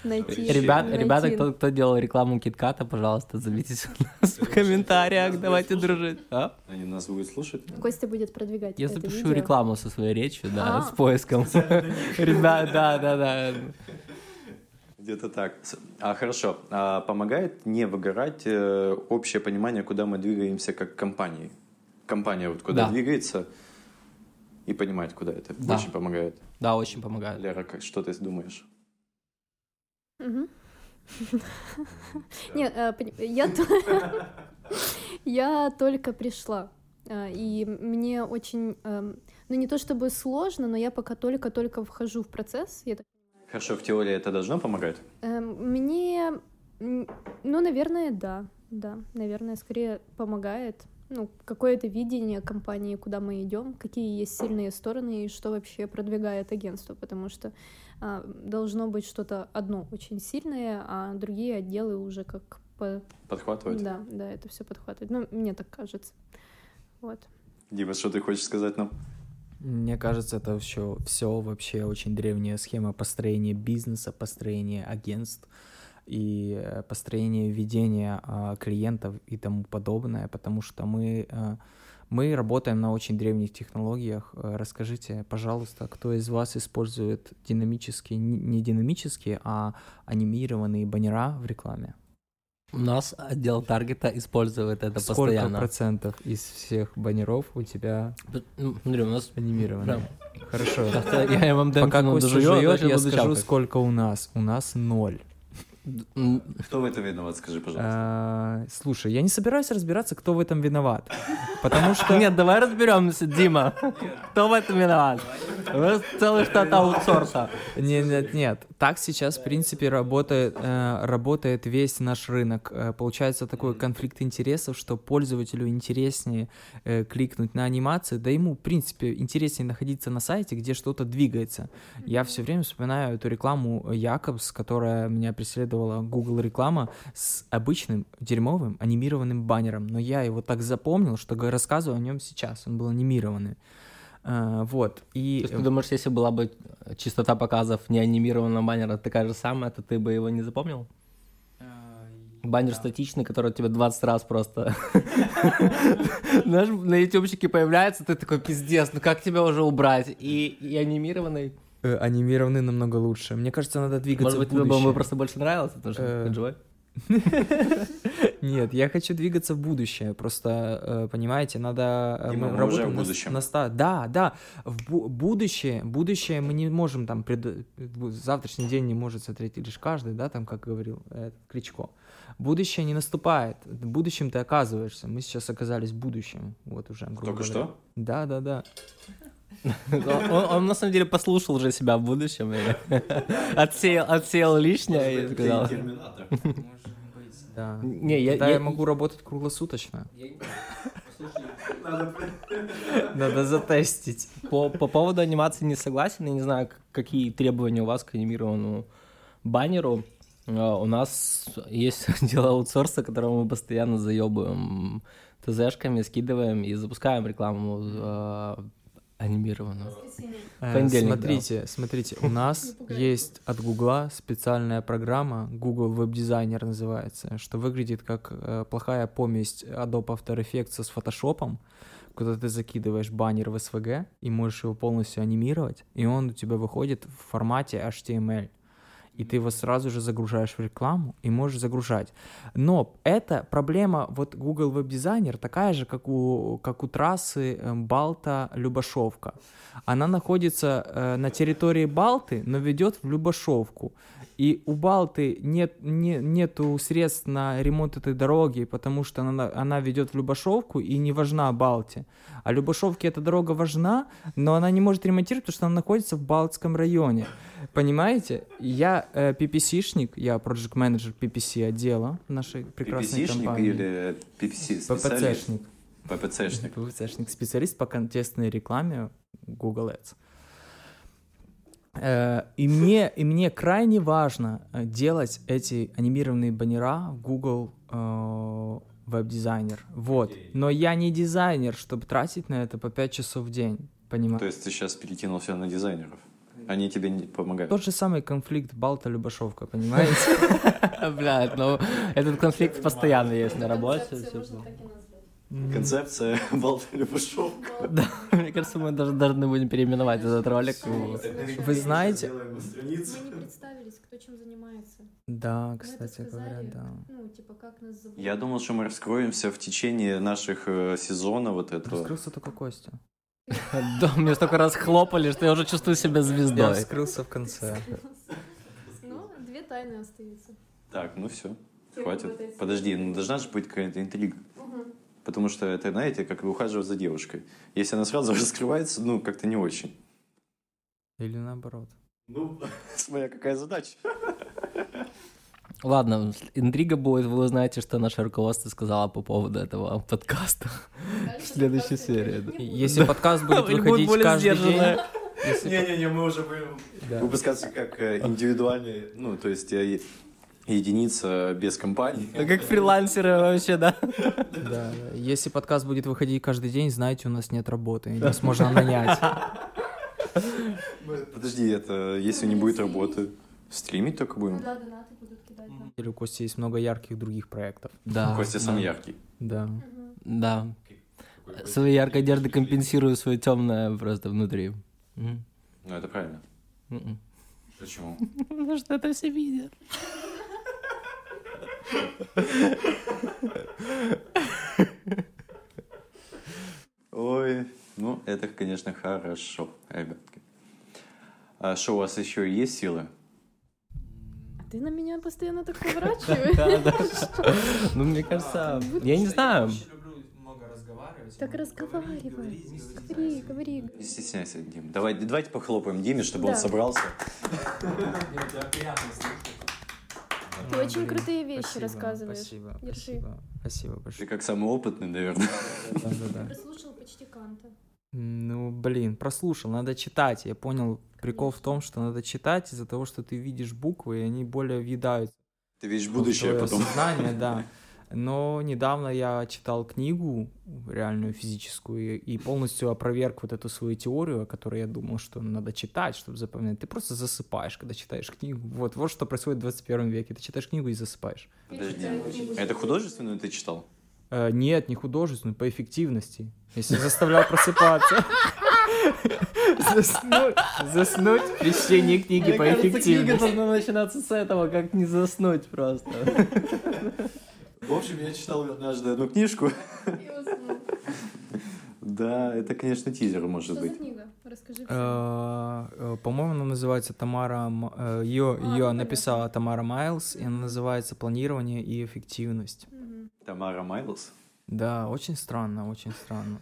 [SPEAKER 2] Найти.
[SPEAKER 4] Ребят,
[SPEAKER 2] найти.
[SPEAKER 4] ребята, кто, кто делал рекламу Китката, пожалуйста, зовитесь у нас в комментариях, давайте дружить. А?
[SPEAKER 3] они нас будут слушать.
[SPEAKER 2] Костя будет продвигать
[SPEAKER 4] Я
[SPEAKER 2] это
[SPEAKER 4] запишу
[SPEAKER 2] видео.
[SPEAKER 4] рекламу со своей речью, да,
[SPEAKER 2] А.
[SPEAKER 4] с поиском. Ребят, да, да, да.
[SPEAKER 3] Где-то так. А хорошо, а помогает не выгорать э, общее понимание, куда мы двигаемся как компании? Компания вот куда
[SPEAKER 4] Да.
[SPEAKER 3] двигается и понимать, куда это.
[SPEAKER 4] Да.
[SPEAKER 3] Очень помогает.
[SPEAKER 4] Да, очень помогает.
[SPEAKER 3] Лера, как, что ты думаешь?
[SPEAKER 2] Нет, э, я то- <laughs> я только пришла, э, и мне очень, эм, ну не то чтобы сложно, но я пока только-только вхожу в процесс.
[SPEAKER 3] Хорошо, в теории это должно помогать?
[SPEAKER 2] эм, Мне, ну, наверное, да, да, наверное, скорее помогает. Ну, какое-то видение компании, куда мы идем, какие есть сильные стороны и что вообще продвигает агентство, потому что должно быть что-то одно очень сильное, а другие отделы уже как по...
[SPEAKER 3] Подхватывать?
[SPEAKER 2] Да, да, это все подхватывает. Ну, мне так кажется. Вот.
[SPEAKER 3] Дима, что ты хочешь сказать нам?
[SPEAKER 1] Мне кажется, это все, все вообще очень древняя схема построения бизнеса, построения агентств и э, построения ведения а, клиентов и тому подобное, потому что мы, э, мы работаем на очень древних технологиях. Э, Расскажите, пожалуйста, кто из вас использует динамические, не динамические, а анимированные баннера в рекламе?
[SPEAKER 4] У нас отдел таргета использует это
[SPEAKER 1] Сколько
[SPEAKER 4] постоянно.
[SPEAKER 1] процентов из всех баннеров у тебя
[SPEAKER 4] Ну, Смотри, у нас
[SPEAKER 1] анимированы? Хорошо.
[SPEAKER 4] Я вам дам
[SPEAKER 1] Пока Костя жует, я скажу, сколько у нас. У нас ноль.
[SPEAKER 3] Кто в этом виноват, скажи, пожалуйста.
[SPEAKER 1] А, Слушай, я не собираюсь разбираться, кто в этом виноват. Потому <laughs> что...
[SPEAKER 4] Нет, давай разберемся, Дима. Кто в этом виноват? Целый штат аутсорса.
[SPEAKER 1] Нет, нет, нет. Так сейчас, в принципе, работает, э, работает весь наш рынок. Э, Получается такой конфликт интересов, что пользователю интереснее э, кликнуть на анимацию, да ему, в принципе, интереснее находиться на сайте, где что-то двигается. Я все время вспоминаю эту рекламу Якобс, которая меня преследовала, Google реклама, с обычным дерьмовым анимированным баннером. Но я его так запомнил, что рассказываю о нем сейчас. Он был анимированный. Э, Вот. И
[SPEAKER 4] То есть ты думаешь, если была бы частота показов не анимированного баннера такая же самая, то ты бы его не запомнил? Баннер статичный, который у тебя 20 раз просто... <laughs> Знаешь, на ютубчике появляется, ты такой, пиздец, ну как тебя уже убрать? И, и анимированный.
[SPEAKER 1] Э, анимированный намного лучше. Мне кажется, надо двигаться
[SPEAKER 4] Может
[SPEAKER 1] в
[SPEAKER 4] быть, тебе бы
[SPEAKER 1] будущее.
[SPEAKER 4] он бы просто больше нравился, потому что
[SPEAKER 1] Э,
[SPEAKER 4] ты живой? <laughs>
[SPEAKER 1] Нет, я хочу двигаться в будущее. Просто, э, понимаете, надо... э,
[SPEAKER 3] Дима, мы уже в
[SPEAKER 1] на
[SPEAKER 3] будущем.
[SPEAKER 1] на ста- Да, да. В бу- будущее, будущее мы не можем там... пред- Завтрашний день не может смотреть лишь каждый, да, там, как говорил э, Кличко. Будущее не наступает. В будущем ты оказываешься. Мы сейчас оказались в будущем. Вот уже, грубо
[SPEAKER 3] Только
[SPEAKER 1] говоря.
[SPEAKER 3] что?
[SPEAKER 1] Да, да, да.
[SPEAKER 4] Он, на самом деле послушал уже себя в будущем и <laughs> отсеял, лишнее и сказал... <laughs>
[SPEAKER 1] Да.
[SPEAKER 4] Не, я,
[SPEAKER 1] Да,
[SPEAKER 4] я-
[SPEAKER 1] я могу работать круглосуточно.
[SPEAKER 5] Надо
[SPEAKER 1] Надо затестить.
[SPEAKER 4] По, по поводу анимации не согласен. Я не знаю, какие требования у вас к анимированному баннеру. А, У нас есть <laughs> дело аутсорса, которого мы постоянно заебываем ТЗшками, скидываем и запускаем рекламу а, анимированную.
[SPEAKER 1] Э,
[SPEAKER 4] Понедельник.
[SPEAKER 1] Смотрите, смотрите, у нас есть от Гугла специальная программа, Google Web Designer называется, что выглядит как э, плохая помесь Adobe After Effects с Photoshop, куда ты закидываешь баннер в SVG и можешь его полностью анимировать, и он у тебя выходит в формате HTML. И ты его сразу же загружаешь в рекламу и можешь загружать. Но это проблема, вот Google Web Designer такая же, как у, как у трассы э, Балта-Любашовка. Она находится э, на территории Балты, но ведет в Любашовку. И у Балты нет, не, нету средств на ремонт этой дороги, потому что она, она ведет в Любашовку и не важна Балте. А Любашовке эта дорога важна, но она не может ремонтировать, потому что она находится в Балтском районе. Понимаете? Я э, PPC-шник, я проект менеджер PPC отдела нашей прекрасной
[SPEAKER 3] PPC-шник
[SPEAKER 1] компании.
[SPEAKER 3] или PPC специалист?
[SPEAKER 1] PPC-шник.
[SPEAKER 3] PPC-шник.
[SPEAKER 1] PPC-шник, специалист по контекстной рекламе Google Ads. Э, И мне, и мне крайне важно э, делать эти анимированные баннера в Google э, веб-дизайнер. Вот. Но я не дизайнер, чтобы тратить на это по 5 часов в день.
[SPEAKER 3] То
[SPEAKER 1] Понимаешь?
[SPEAKER 3] есть ты сейчас перекинул все на дизайнеров. Они тебе не помогают.
[SPEAKER 1] Тот же самый конфликт Балта-Любашовка, понимаете? <laughs>
[SPEAKER 4] Блядь, ну этот конфликт постоянно есть на работе.
[SPEAKER 3] Концепция <laughs> Балта Любашовка. <laughs>
[SPEAKER 4] Да, мне кажется, мы даже должны будем переименовать этот ролик.
[SPEAKER 1] Вы знаете-.
[SPEAKER 2] Мы не представились, кто чем занимается.
[SPEAKER 1] Да, кстати говоря, да.
[SPEAKER 2] Ну, типа, как нас зовут.
[SPEAKER 3] Я думал, что мы раскроемся в течение наших э, сезона вот этого.
[SPEAKER 1] Раскрылся только Костя. <laughs>
[SPEAKER 4] Да, мне столько раз хлопали, что я уже чувствую себя
[SPEAKER 1] Я
[SPEAKER 4] звездой.
[SPEAKER 1] раскрылся в конце.
[SPEAKER 2] Ну, две тайны остаются.
[SPEAKER 3] Так, ну все, хватит. Подожди, ну должна же быть какая-то интрига. Потому что это, знаете, как ухаживать за девушкой. Если она сразу <laughs> раскрывается, ну, как-то не очень.
[SPEAKER 1] Или наоборот.
[SPEAKER 5] Ну, <laughs>
[SPEAKER 3] Смотря какая задача.
[SPEAKER 4] Ладно, интрига будет, вы узнаете, что наше руководство сказало по поводу этого подкаста. В следующей серии.
[SPEAKER 1] Если подкаст будет <laughs> выходить каждый день...
[SPEAKER 5] не-не-не, мы уже будем...
[SPEAKER 3] Выпускаться как э, индивидуальный, ну, то есть э, единица без компании.
[SPEAKER 4] Да как фрилансеры вообще, да? <laughs>
[SPEAKER 1] Да. Если подкаст будет выходить каждый день, знаете, у нас нет работы, нас можно <laughs> нанять.
[SPEAKER 3] Подожди, это если не будет работы, стримить только будем?
[SPEAKER 2] Да, донаты будут кидать. да.
[SPEAKER 1] Или у Кости есть много ярких других проектов.
[SPEAKER 4] Да.
[SPEAKER 3] Костя
[SPEAKER 4] да.
[SPEAKER 3] самый яркий.
[SPEAKER 1] Да.
[SPEAKER 2] Мгм.
[SPEAKER 4] Да. Своей яркой одежды компенсирую свое темное просто внутри.
[SPEAKER 3] Ну, это правильно. Почему?
[SPEAKER 4] Потому что это все видят.
[SPEAKER 3] Ой, ну, это, конечно, хорошо, ребятки. А что, у вас еще есть силы?
[SPEAKER 2] Ты на меня постоянно так <laughs> поворачиваешь.
[SPEAKER 4] Ну, мне кажется, я не знаю.
[SPEAKER 5] люблю много разговаривать.
[SPEAKER 2] Так разговаривай. Говори, говори.
[SPEAKER 3] Не стесняйся, Дим. Давай, давайте похлопаем Диме, чтобы он собрался.
[SPEAKER 2] Ты очень крутые вещи рассказываешь.
[SPEAKER 1] Спасибо,
[SPEAKER 2] Держи.
[SPEAKER 1] спасибо. Спасибо
[SPEAKER 3] Ты
[SPEAKER 1] большое.
[SPEAKER 3] как самый опытный, наверное.
[SPEAKER 1] Да, да, да.
[SPEAKER 2] Прослушал почти Канта.
[SPEAKER 1] Ну, блин, прослушал, надо читать. Я понял, прикол в том, что надо читать из-за того, что ты видишь буквы, и они более въедаются
[SPEAKER 3] Ты видишь будущее потом.
[SPEAKER 1] сознание, <laughs> да. Но недавно я читал книгу, реальную физическую, и полностью опроверг вот эту свою теорию, о которой я думал, что надо читать, чтобы запоминать. Ты просто засыпаешь, когда читаешь книгу. Вот, вот что происходит в 21 веке. Ты читаешь книгу и засыпаешь.
[SPEAKER 3] Подожди, это художественную ты читал?
[SPEAKER 1] Э, нет, не художественную, по эффективности. Если заставлял просыпаться. Заснуть, заснуть при чтении книги
[SPEAKER 4] Мне
[SPEAKER 1] по
[SPEAKER 4] кажется, книга
[SPEAKER 1] эффективности.
[SPEAKER 4] должна начинаться с этого, как не заснуть просто.
[SPEAKER 3] В общем, я читал однажды одну книжку. Да, это, конечно, тизер, может быть.
[SPEAKER 2] книга? Расскажи.
[SPEAKER 1] Э, э, По-моему, она называется Тамара... Ее,
[SPEAKER 2] А,
[SPEAKER 1] ее написала Тамара Майлз, и она называется «Планирование и эффективность».
[SPEAKER 3] Тамара Майлз.
[SPEAKER 1] Да, очень странно, очень странно.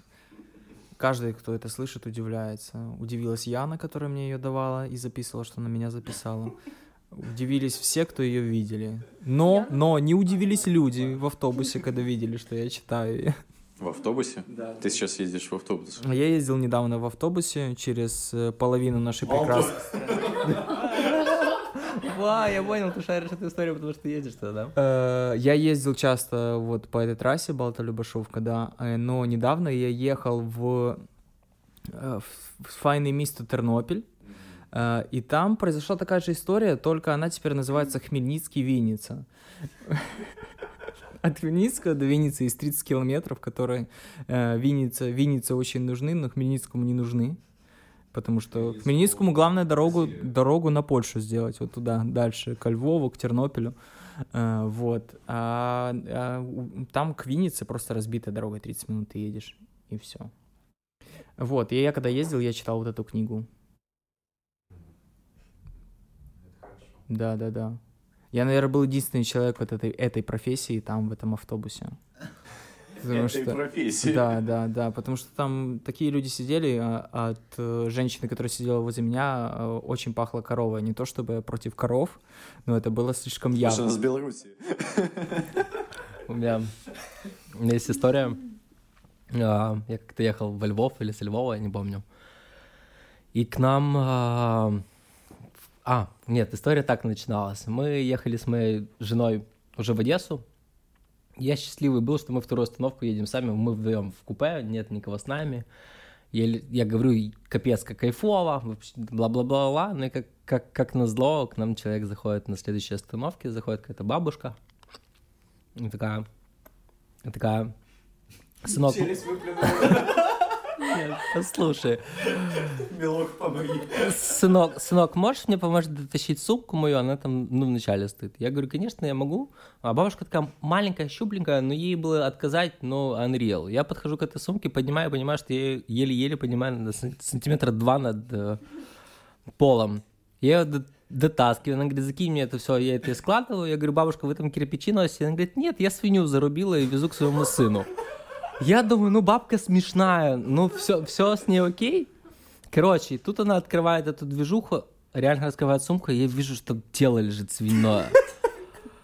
[SPEAKER 1] Каждый, кто это слышит, удивляется. Удивилась Яна, которая мне ее давала и записывала, что она меня записала. Удивились все, кто ее видели. Но, но не удивились люди в автобусе, когда видели, что я читаю.
[SPEAKER 3] В автобусе?
[SPEAKER 5] Да.
[SPEAKER 3] Ты сейчас ездишь в автобус.
[SPEAKER 1] Я ездил недавно в автобусе через э, половину нашей прекрасной...
[SPEAKER 4] Ва, я понял, ты шаришь эту историю, потому что едешь туда, да?
[SPEAKER 1] Э, Я ездил часто вот по этой трассе Балта-Любашовка, да, э, но недавно я ехал в, э, файное место Тернопіль, э, и там произошла такая же история, только она теперь называется Хмельницкий Винница. От Хмельницкого до Винницы есть 30 километров, которые Винница, Винница очень нужны, но Хмельницкому не нужны. Потому что Хмельницкому главное дорогу, дорогу на Польшу сделать, вот туда, дальше, ко Львову, к Тернопилю. Э, вот. А, а там к Виннице просто разбитая дорога, 30 минут ты едешь, и все. Вот, и я когда ездил, я читал вот эту книгу. Да, да, да. Я, наверное, был единственный человек вот этой, этой профессии там, в этом автобусе. Потому
[SPEAKER 3] Этой
[SPEAKER 1] что...
[SPEAKER 3] профессии.
[SPEAKER 1] Да, да, да, потому что там такие люди сидели, а от э, женщины, которая сидела возле меня, э, очень пахло коровой. Не то чтобы я против коров, но это было слишком
[SPEAKER 3] Потому что
[SPEAKER 1] явно.
[SPEAKER 3] с Беларуси.
[SPEAKER 4] У меня, у меня есть история. А, Я как-то ехал во Львов или с Львова, я не помню. И к нам а, А, нет, история так начиналась. Мы ехали с моей женой уже в Одессу. Я счастливый был, что мы вторую остановку едем сами, мы вдвоем в купе, нет никого с нами. Я, я говорю, капец, как кайфово, бла-бла-бла-бла. Ну и как, как, как назло, к нам человек заходит на следующей остановке, заходит какая-то бабушка. И такая, и такая, сынок,
[SPEAKER 5] Через.
[SPEAKER 4] Нет, послушай,
[SPEAKER 5] Милок, помоги.
[SPEAKER 4] сынок, сынок, можешь мне помочь дотащить сумку мою? Она там, ну, вначале стоит. Я говорю, конечно, я могу. А бабушка такая маленькая, щупленькая, но ей было отказать, ну, unreal. Я подхожу к этой сумке, поднимаю, понимаю, что я еле-еле сан- сантиметра два над э, полом. Я ее дотаскиваю, она говорит, закинь мне это все, я это складываю. Я говорю, бабушка, вы там кирпичи носите? Она говорит, нет, я свинью зарубила и везу к своему сыну. Я думаю, ну бабка смешная, ну все, все с ней окей. Короче, тут она открывает эту движуху, реально раскрывает сумку, и я вижу, что тело лежит свиное.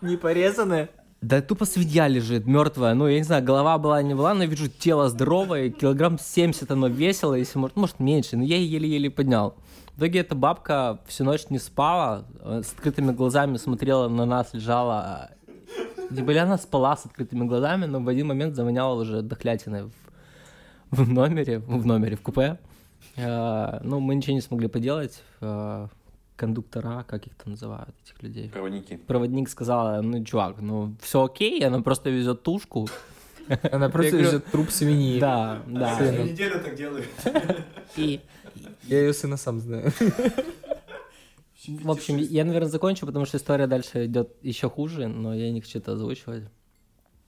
[SPEAKER 1] Не порезанные?
[SPEAKER 4] Да тупо свинья лежит, мертвая. Ну, я не знаю, голова была, не была, но я вижу тело здоровое, килограмм 70 оно весило, если может, может меньше, но я ее еле-еле поднял. В итоге эта бабка всю ночь не спала, э, с открытыми глазами смотрела на нас, лежала. Не были она спала с открытыми глазами, но в один момент завоняла уже дохлятиной в, в номере, в номере, в купе. Э, ну, мы ничего не смогли поделать. Э, кондуктора, как их там называют, этих людей?
[SPEAKER 3] Проводники.
[SPEAKER 4] проводник сказала, ну, чувак, ну, все окей, она просто везет тушку.
[SPEAKER 1] Она просто лежит труп свиньи.
[SPEAKER 4] Да, да.
[SPEAKER 5] Неделю так делают.
[SPEAKER 4] И,
[SPEAKER 1] Я ее сына сам знаю.
[SPEAKER 4] В общем, я, наверное, закончу, потому что история дальше идет еще хуже, но я не хочу это озвучивать.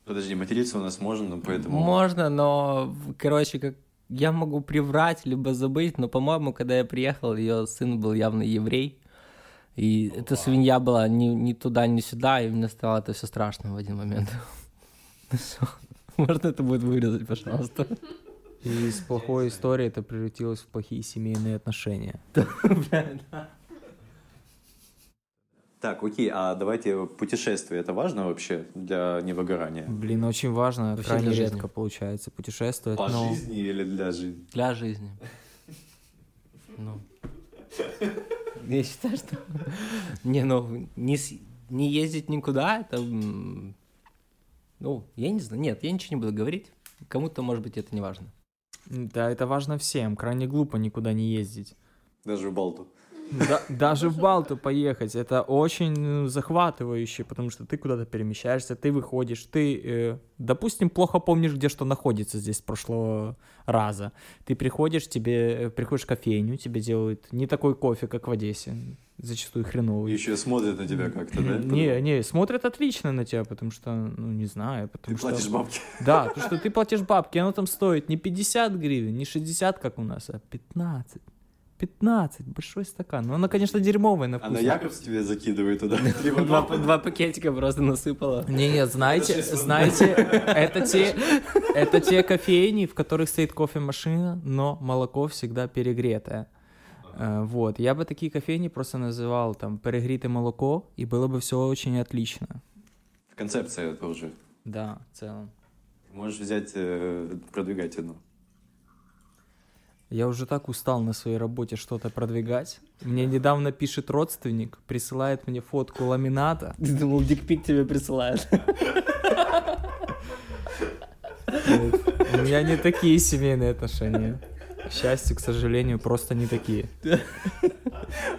[SPEAKER 3] Подожди, материться у нас можно, но поэтому...
[SPEAKER 4] Можно, но, короче, как я могу приврать, либо забыть, но, по-моему, когда я приехал, ее сын был явно еврей. И эта свинья была ни, ни туда, ни сюда, и мне стало это все страшно в один момент. <laughs> Можно это будет вырезать, пожалуйста?
[SPEAKER 1] И из плохой истории это превратилось в плохие семейные отношения. <laughs>
[SPEAKER 3] Так, окей, а давайте путешествие, это важно вообще для невыгорания?
[SPEAKER 1] Блин, очень важно,
[SPEAKER 4] Вообще
[SPEAKER 1] крайне
[SPEAKER 4] жизни.
[SPEAKER 1] редко получается путешествовать.
[SPEAKER 3] По
[SPEAKER 1] но-
[SPEAKER 3] жизни или для жизни?
[SPEAKER 4] Для жизни. Ну. Я считаю, что... Не, ну, не, с- не ездить никуда, это... Ну, я не знаю. Нет, я ничего не буду говорить. Кому-то, может быть, это не важно.
[SPEAKER 1] Да, это важно всем. Крайне глупо никуда не ездить.
[SPEAKER 3] Даже в Балту.
[SPEAKER 1] Да- даже в Балту поехать, это очень ну, захватывающе, потому что ты куда-то перемещаешься, ты выходишь, ты, э, допустим, плохо помнишь, где что находится здесь с прошлого раза. Ты приходишь, тебе э, приходишь в кофейню, тебе делают не такой кофе, как в Одессе, зачастую хреновый.
[SPEAKER 3] Еще смотрят на тебя как-то, да?
[SPEAKER 1] Не, не, смотрят отлично на тебя, потому что, ну, не знаю,
[SPEAKER 3] Ты
[SPEAKER 1] потому что...
[SPEAKER 3] платишь бабки.
[SPEAKER 1] Да, потому что ты платишь бабки, оно там стоит не 50 гривен, не 60, как у нас, а 15. 15, большой стакан. Ну, оно, конечно, дерьмовое на
[SPEAKER 3] А
[SPEAKER 1] вкус.
[SPEAKER 3] на Якобс тебе закидывают туда? <laughs> Либо
[SPEAKER 4] Два, пакетика просто насыпала.
[SPEAKER 1] Не, не, знаете, знаете, <laughs> это те, это те кофейни, в которых стоит кофемашина, но молоко всегда перегретое. Э, Вот, я бы такие кофейни просто называл там перегретое молоко, и было бы все очень отлично.
[SPEAKER 3] Концепция тоже.
[SPEAKER 1] Да, в целом.
[SPEAKER 3] Можешь взять, э, продвигать одну.
[SPEAKER 1] Я уже так устал на своей работе что-то продвигать. Мне недавно пишет родственник, присылает мне фотку ламината. <laughs>
[SPEAKER 4] Ты думал, дикпик тебе присылает.
[SPEAKER 1] У меня не такие семейные отношения. К счастью, к сожалению, просто не такие.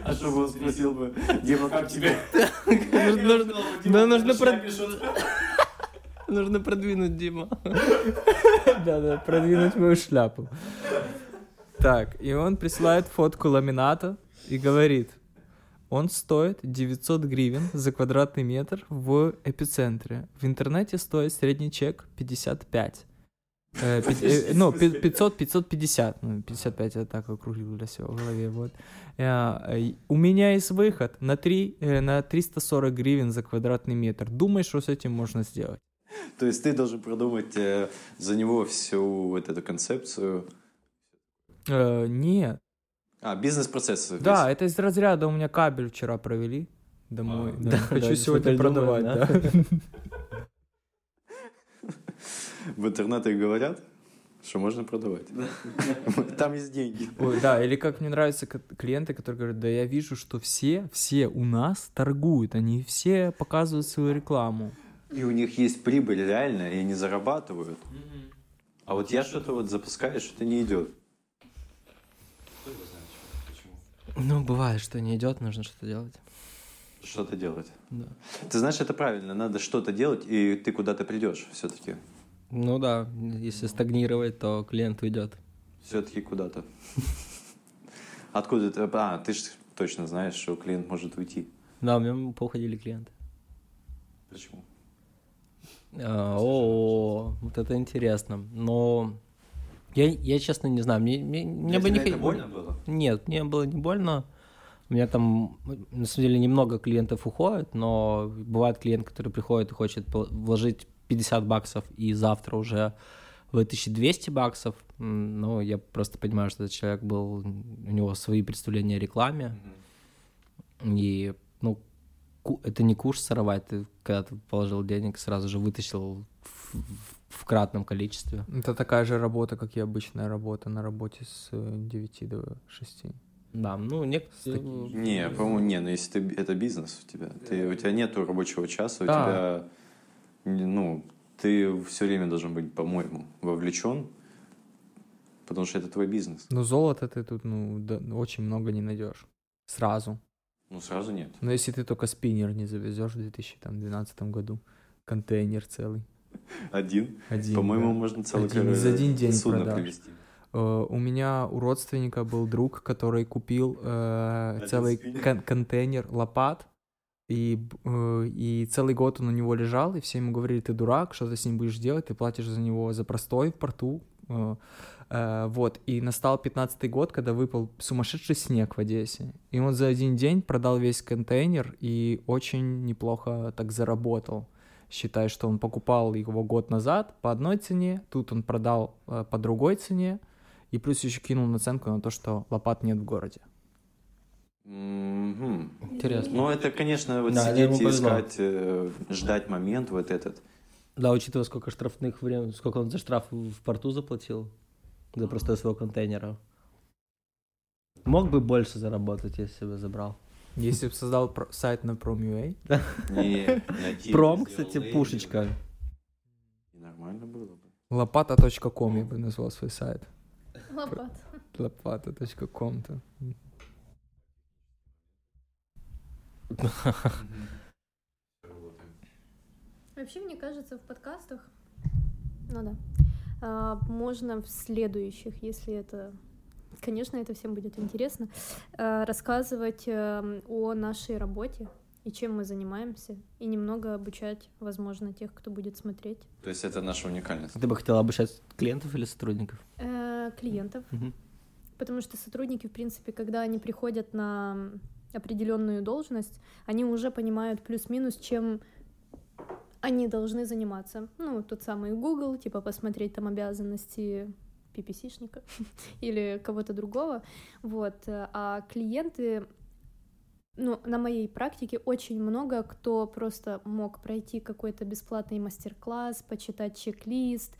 [SPEAKER 3] А чтобы он спросил бы, Дима, как тебе?
[SPEAKER 4] Нужно- Да, нужно Нужно продвинуть Дима.
[SPEAKER 1] Да-да, продвинуть мою шляпу. Так, и он присылает фотку ламината и говорит, он стоит 900 гривен за квадратный метр в эпицентре. В интернете стоит средний чек 55. Э, пи- э, ну, пи- 500, 550. Ну, 55 я так округлил для себя в голове. Вот. Э, э, у меня есть выход на, 3, э, на 340 гривен за квадратный метр. Думаешь, что с этим можно сделать?
[SPEAKER 3] То есть ты должен продумать э, за него всю вот эту концепцию.
[SPEAKER 1] Э, нет.
[SPEAKER 3] А, бизнес-процесс. весь.
[SPEAKER 1] Да, это из разряда у меня кабель вчера провели домой.
[SPEAKER 3] А,
[SPEAKER 1] да.
[SPEAKER 4] да,
[SPEAKER 1] Хочу
[SPEAKER 4] да,
[SPEAKER 1] сегодня продавать, да.
[SPEAKER 3] В интернете говорят. что можно продавать. Там есть деньги.
[SPEAKER 1] Ой, да, или как мне нравятся клиенты, которые говорят, да я вижу, что все, все у нас торгуют, они все показывают свою рекламу.
[SPEAKER 3] И у них есть прибыль реально, и они зарабатывают. А вот я что-то вот запускаю, что-то не идет.
[SPEAKER 4] Ну, бывает, что не идет, нужно что-то делать.
[SPEAKER 3] Что-то делать.
[SPEAKER 4] Да.
[SPEAKER 3] Ты знаешь, это правильно, надо что-то делать, и ты куда-то придешь все-таки.
[SPEAKER 4] Ну да, если стагнировать, то клиент уйдет.
[SPEAKER 3] Все-таки куда-то. Откуда ты? А, ты же точно знаешь, что клиент может уйти.
[SPEAKER 4] Да, у меня поуходили клиенты.
[SPEAKER 3] Почему?
[SPEAKER 4] А, О, вот это интересно. Но я, я честно не знаю, мне, мне, мне бы не хот-
[SPEAKER 3] было?
[SPEAKER 4] Нет, мне было не больно. У меня там, на самом деле, немного клиентов уходит, но бывает клиент, который приходит и хочет вложить 50 баксов и завтра уже вытащить 200 баксов. Ну, я просто понимаю, что этот человек был, у него свои представления о рекламе. И, ну, это не курс сорвать, ты когда ты положил денег, сразу же вытащил в, в- в кратном количестве.
[SPEAKER 1] Это такая же работа, как и обычная работа на работе с э, 9 до 6.
[SPEAKER 4] Да, ну, некоторые...
[SPEAKER 3] Не, по-моему, не, но если ты, это бизнес у тебя, ты, у тебя нету рабочего часа, у
[SPEAKER 1] Да.
[SPEAKER 3] тебя, не- ну, ты все время должен быть, по-моему, вовлечен, потому что это твой бизнес.
[SPEAKER 1] Но золото ты тут, ну, да, очень много не найдешь. Сразу.
[SPEAKER 3] Ну, сразу нет.
[SPEAKER 1] Но если ты только спиннер не завезешь в 2012 году, контейнер целый.
[SPEAKER 3] Один.
[SPEAKER 1] Один,
[SPEAKER 3] По-моему,
[SPEAKER 1] да.
[SPEAKER 3] можно целый
[SPEAKER 1] Один. За один день
[SPEAKER 3] судно
[SPEAKER 1] продашь.
[SPEAKER 3] привезти.
[SPEAKER 1] Э, У меня у родственника был друг, который купил
[SPEAKER 3] Один
[SPEAKER 1] целый кон- контейнер лопат, и, э, и целый год он у него лежал, и все ему говорили, ты дурак, что ты с ним будешь делать, ты платишь за него за простой в порту. вот, и настал 15-й год, когда выпал сумасшедший снег в Одессе, и он за один день продал весь контейнер и очень неплохо так заработал. Считай, что он покупал его год назад по одной цене, тут он продал э, по другой цене, и плюс еще кинул наценку на то, что лопат нет в городе.
[SPEAKER 3] Мгм.
[SPEAKER 4] Интересно.
[SPEAKER 3] Ну, это, конечно, вот
[SPEAKER 4] Да,
[SPEAKER 3] сидеть и искать, э, ждать момент вот этот.
[SPEAKER 4] Да, учитывая, сколько штрафных времен, сколько он за штраф в порту заплатил за простой своего контейнера. Мог бы больше заработать, если бы забрал.
[SPEAKER 1] Если бы создал сайт на Prom.ua,
[SPEAKER 4] Пром, кстати, пушечка.
[SPEAKER 3] И Нормально было бы.
[SPEAKER 1] лопата.ком я бы назвал свой сайт.
[SPEAKER 2] Лопат.
[SPEAKER 1] Лопата.ком-то.
[SPEAKER 2] Вообще, мне кажется, в подкастах, ну да, а, можно в следующих, если это, конечно, это всем будет интересно, а, рассказывать эм, о нашей работе и чем мы занимаемся, и немного обучать, возможно, тех, кто будет смотреть,
[SPEAKER 3] То есть это наша уникальность.
[SPEAKER 4] Ты бы хотела обучать клиентов или сотрудников?
[SPEAKER 2] Э, клиентов, потому что сотрудники, в принципе, когда они приходят на определенную должность, они уже понимают плюс-минус, чем они должны заниматься. Ну, тот самый Google, типа посмотреть там обязанности PPC-шника <laughs> или кого-то другого. Вот. А клиенты, ну, на моей практике очень много кто просто мог пройти какой-то бесплатный мастер-класс, почитать чек-лист,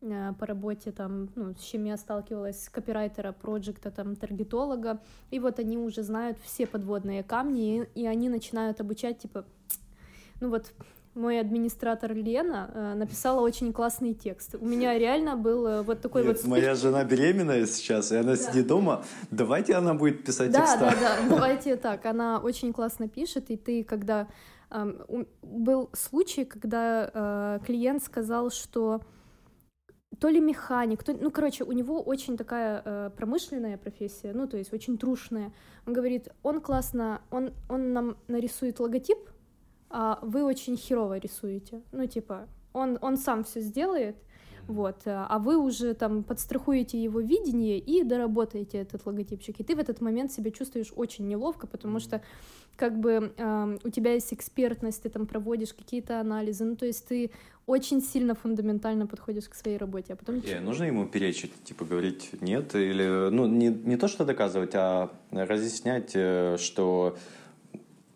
[SPEAKER 2] э, по работе там, ну, с чем я сталкивалась, копирайтера, проекта, там, таргетолога, и вот они уже знают все подводные камни, и, и они начинают обучать, типа, ну вот мой администратор Лена э, написала очень классный текст. У меня реально был э, вот такой
[SPEAKER 3] Нет,
[SPEAKER 2] вот...
[SPEAKER 3] моя жена беременная сейчас, и она сидит дома. Давайте она будет писать
[SPEAKER 2] Да,
[SPEAKER 3] текста.
[SPEAKER 2] да, да, <laughs> давайте так. Она очень классно пишет, и ты, когда... был случай, когда э, клиент сказал, что то ли механик, то, ну, короче, у него очень такая э, промышленная профессия, ну, то есть очень трушная. Он говорит, он классно, он, он нам нарисует логотип, а вы очень херово рисуете. Ну, типа, он, он сам все сделает, вот, э, а вы уже там подстрахуете его видение и доработаете этот логотипчик. И ты в этот момент себя чувствуешь очень неловко, потому что как бы эм, у тебя есть экспертность, ты там проводишь какие-то анализы, ну, то есть ты очень сильно фундаментально подходишь к своей работе, а потом...
[SPEAKER 3] Э, Нужно ему перечить, типа говорить нет, или ну не, не то, что доказывать, а разъяснять, э, что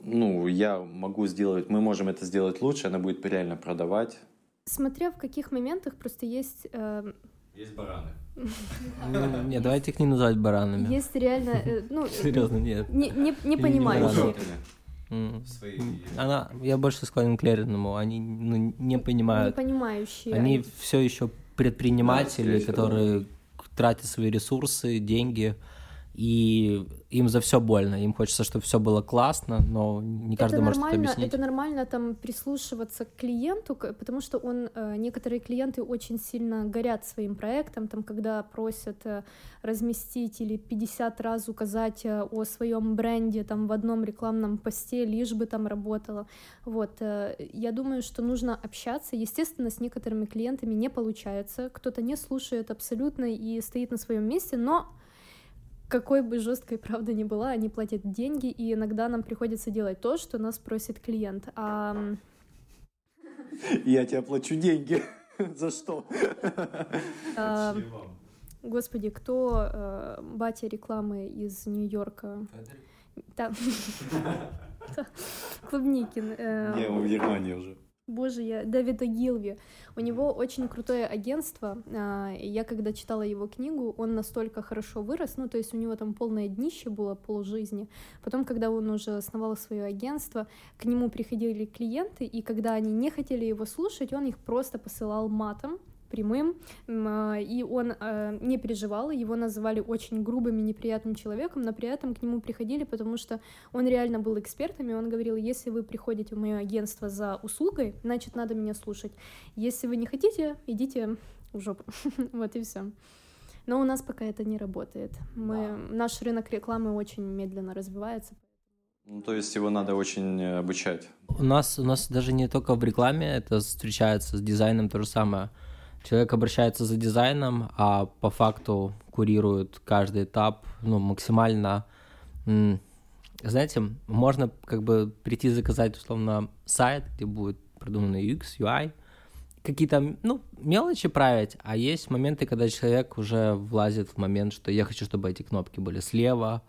[SPEAKER 3] ну я могу сделать, мы можем это сделать лучше, она будет реально продавать.
[SPEAKER 2] Смотря в каких моментах просто есть э,
[SPEAKER 3] Есть бараны.
[SPEAKER 4] М, <laughs> Не, давайте их не называть баранами.
[SPEAKER 2] Есть реально, э, ну, <laughs>
[SPEAKER 4] Серьезно, нет.
[SPEAKER 2] не, не, не
[SPEAKER 4] не
[SPEAKER 2] понимающие.
[SPEAKER 3] Свои...
[SPEAKER 4] Она, я больше склонен к Лериному. Они ну, не
[SPEAKER 2] Не
[SPEAKER 4] понимают.
[SPEAKER 2] понимающие.
[SPEAKER 4] Они все еще предприниматели, которые тратят свои ресурсы, деньги, и им за все больно. Им хочется, чтобы все было классно, но не каждый
[SPEAKER 2] это
[SPEAKER 4] может это объяснить.
[SPEAKER 2] это нормально там прислушиваться к клиенту, потому что он, э, некоторые клиенты очень сильно горят своим проектом, там, когда просят э, разместить или 50 раз указать э, о своем бренде там в одном рекламном посте, лишь бы там работало. Вот, я думаю, что нужно общаться. Естественно, с некоторыми клиентами не получается, кто-то не слушает абсолютно и стоит на своем месте, но какой бы жесткой правда ни была, они платят деньги, и иногда нам приходится делать то, что нас просит клиент. А
[SPEAKER 3] Я тебе плачу деньги. <laughs> За что?
[SPEAKER 2] а, господи, кто э, батя рекламы из Нью-Йорка? Та- <laughs> Та- Клубникин. э,
[SPEAKER 3] Я в Германии уже.
[SPEAKER 2] Боже, я Дэвида Гилви. У него очень крутое агентство. а, Я когда читала его книгу, он настолько хорошо вырос. Ну, то есть у него там полное днище было полжизни. Потом, когда он уже основал свое агентство, к нему приходили клиенты, и когда они не хотели его слушать, он их просто посылал матом прямым, а, и он э, не переживал, его называли очень грубым и неприятным человеком, но при этом к нему приходили, потому что он реально был экспертом, и он говорил, если вы приходите в мое агентство за услугой, значит, надо меня слушать. Если вы не хотите, идите в жопу. <laughs> Вот и все. Но у нас пока это не работает. Мы, Наш рынок рекламы очень медленно развивается.
[SPEAKER 3] Ну, то есть его надо очень э, обучать.
[SPEAKER 4] У нас, у нас даже не только в рекламе это встречается с дизайном то же самое. Человек обращается за дизайном, а по факту курирует каждый этап, ну, максимально... Знаете, можно как бы прийти заказать, условно, сайт, где будет продумано UX, UI, какие-то, ну, мелочи править, а есть моменты, когда человек уже влазит в момент, что я хочу, чтобы эти кнопки были слева,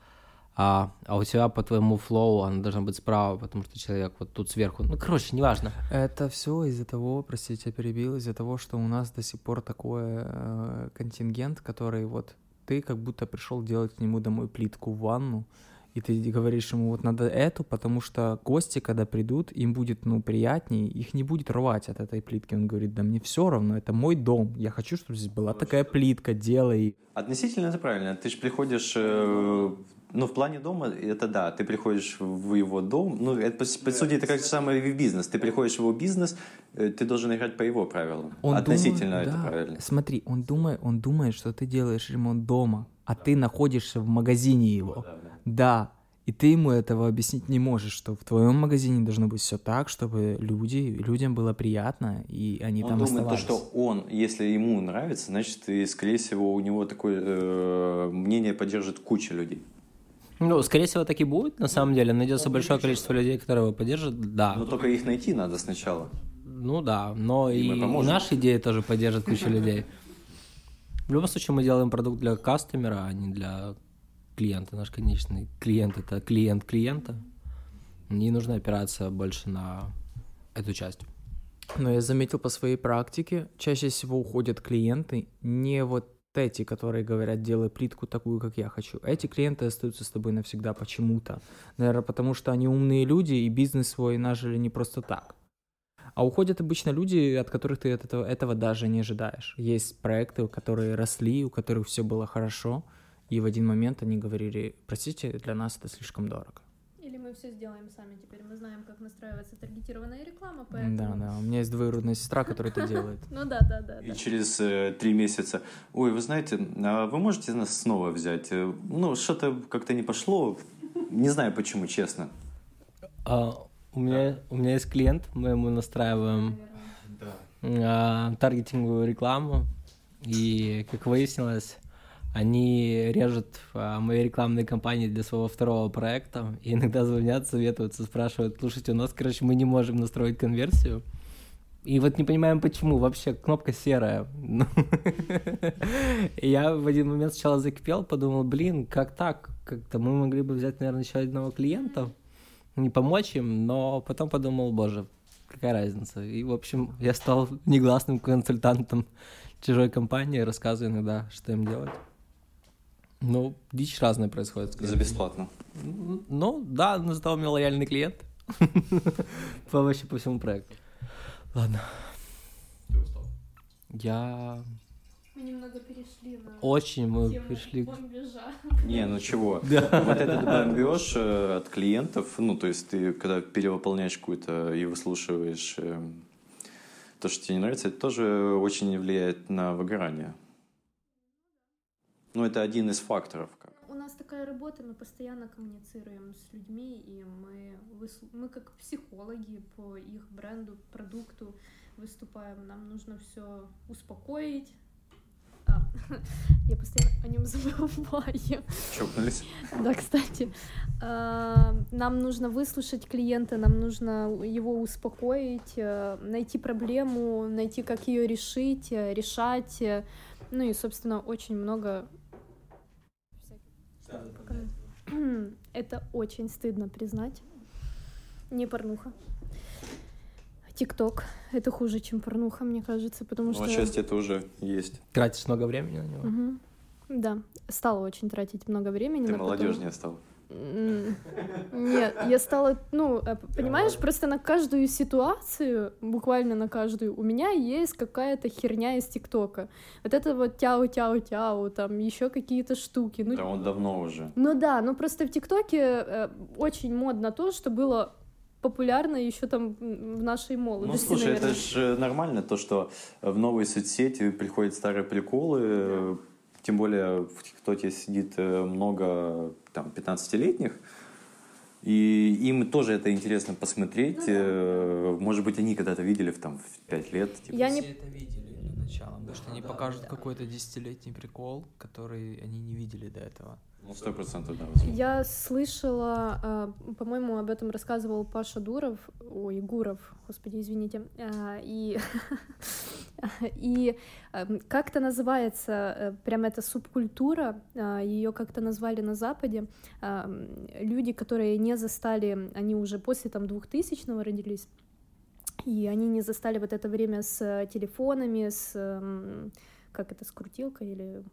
[SPEAKER 4] а, а у тебя по твоему флоу она должна быть справа, потому что человек вот тут сверху. Ну, короче, неважно.
[SPEAKER 1] Это все из-за того, простите, я перебил, из-за того, что у нас до сих пор такой э, контингент, который вот ты как будто пришел делать к нему домой плитку в ванну, и ты говоришь ему, вот надо эту, потому что гости, когда придут, им будет, ну, приятнее, их не будет рвать от этой плитки. Он говорит, да мне все равно, это мой дом, я хочу, чтобы здесь была такая плитка, делай.
[SPEAKER 3] Относительно это правильно. Ты же приходишь, э, ну, в плане дома, это да, ты приходишь в его дом, ну, это, по, по сути, это как же самое в бизнес. Ты приходишь в его бизнес, э, ты должен играть по его правилам.
[SPEAKER 1] Он
[SPEAKER 3] Относительно
[SPEAKER 1] думает-
[SPEAKER 3] это
[SPEAKER 1] да.
[SPEAKER 3] правильно.
[SPEAKER 1] Смотри, он думает, он думает, что ты делаешь ремонт дома, а ты находишься в магазине его. Да, и ты ему этого объяснить не можешь, что в твоем магазине должно быть все так, чтобы люди, людям было приятно, и они
[SPEAKER 3] Он
[SPEAKER 1] там
[SPEAKER 3] думает, то,
[SPEAKER 1] оставались.
[SPEAKER 3] что он, если ему нравится, значит, и, скорее всего, у него такое э, мнение поддержит куча людей.
[SPEAKER 4] Ну, скорее всего, так и будет, на самом деле. Найдется большое количество людей, которые его поддержат, да.
[SPEAKER 3] Но только их найти надо сначала.
[SPEAKER 4] Ну да, но
[SPEAKER 3] И
[SPEAKER 4] и, наши идеи тоже поддержат куча людей. В любом случае, мы делаем продукт для кастомера, а не для клиента. Наш конечный клиент — это клиент клиента. Не нужно опираться больше на эту часть.
[SPEAKER 1] Но я заметил по своей практике, чаще всего уходят клиенты не вот эти, которые говорят, делай плитку такую, как я хочу. Эти клиенты остаются с тобой навсегда почему-то. Наверное, потому что они умные люди и бизнес свой нажили не просто так. А уходят обычно люди, от которых ты от этого, этого даже не ожидаешь. Есть проекты, которые росли, у которых все было хорошо, и в один момент они говорили, простите, для нас это слишком дорого.
[SPEAKER 2] Мы все сделаем сами теперь. Мы знаем, как настраивается таргетированная реклама,
[SPEAKER 1] Да, да, у меня есть двоюродная сестра, которая это делает. <laughs>
[SPEAKER 2] Ну да, да, да.
[SPEAKER 3] И через э, три месяца, ой, вы знаете, а вы можете нас снова взять? Э, Ну, что-то как-то не пошло, не знаю почему, честно.
[SPEAKER 4] А, у, меня, у меня есть клиент, мы ему настраиваем а, таргетинговую рекламу, и, как выяснилось, они режут а, мои рекламные кампании для своего второго проекта, и иногда звонят, советуются, спрашивают, слушайте, у нас, короче, мы не можем настроить конверсию, и вот не понимаем, почему. Вообще кнопка серая. <laughs> Я в один момент сначала закипел, подумал, блин, как так? Как-то мы могли бы взять, наверное, еще одного клиента, не помочь им, но потом подумал, боже, Какая разница? И, в общем, я стал <laughs> негласным консультантом чужой компании, рассказываю иногда, что им делать. Ну, дичь разная происходит.
[SPEAKER 3] За бесплатно.
[SPEAKER 4] Ну, да, но зато у меня лояльный клиент. <laughs> По вообще по всему проекту. Ладно. Я
[SPEAKER 2] Мы немного перешли на
[SPEAKER 4] очень мы
[SPEAKER 2] бомбежа.
[SPEAKER 3] Не, ну чего? <laughs>
[SPEAKER 4] Да.
[SPEAKER 3] Вот этот бомбеж э, от клиентов, ну, то есть ты, когда перевыполняешь какую-то и выслушиваешь э, то, что тебе не нравится, это тоже очень влияет на выгорание. Ну, это один из факторов. Как.
[SPEAKER 2] У нас такая работа, мы постоянно коммуницируем с людьми, и мы, мы как психологи по их бренду, продукту выступаем. Нам нужно все успокоить. А, <laughs> я постоянно о нем <laughs> забываю.
[SPEAKER 3] Чокнулись? <laughs>
[SPEAKER 2] Да, кстати. А, Нам нужно выслушать клиента, нам нужно его успокоить, э, найти проблему, найти, как ее решить, э, решать. э, Ну и, собственно, очень много... Это очень стыдно признать. Не порнуха. Тикток. Это хуже, чем порнуха, мне кажется, потому
[SPEAKER 3] Ну,
[SPEAKER 2] что...
[SPEAKER 3] отчасти это уже есть.
[SPEAKER 4] Тратишь много времени на него.
[SPEAKER 2] Мгм. Да, стала очень тратить много времени.
[SPEAKER 3] Ты
[SPEAKER 2] но потом-
[SPEAKER 3] молодежнее стал.
[SPEAKER 2] Нет, я стала, ну, э, понимаешь, просто на каждую ситуацию, буквально на каждую, у меня есть какая-то херня из ТикТока. Вот это вот тяу-тяу-тяу, там еще какие-то штуки. Ну,
[SPEAKER 3] Да, он давно уже.
[SPEAKER 2] ну да, ну просто в ТикТоке э, очень модно то, что было популярно еще там в нашей
[SPEAKER 3] Ну,
[SPEAKER 2] молодости,
[SPEAKER 3] слушай, это
[SPEAKER 2] наверное.
[SPEAKER 3] же нормально, то, что в новые соцсети приходят старые приколы, э, тем более в ТикТоке сидит э, много там 15-летних, и им тоже это интересно посмотреть. э, Может быть, они когда-то видели в, там, в 5 лет. типа.
[SPEAKER 2] Я не
[SPEAKER 1] Все это видели для начала, потому что они покажут какой-то десятилетний прикол, который они не видели до этого.
[SPEAKER 3] Ну, сто процентов, да. возможно.
[SPEAKER 2] Я слышала, а, по-моему, об этом рассказывал Паша Дуров, ой, Гуров, господи, извините, а, и, <laughs> и эм, как-то называется э, прям эта субкультура, ее как-то назвали на Западе, а, м, люди, которые не застали, они уже после там 2000-го родились, и они не застали вот это время с э, телефонами, с, эм, как это, с крутилкой или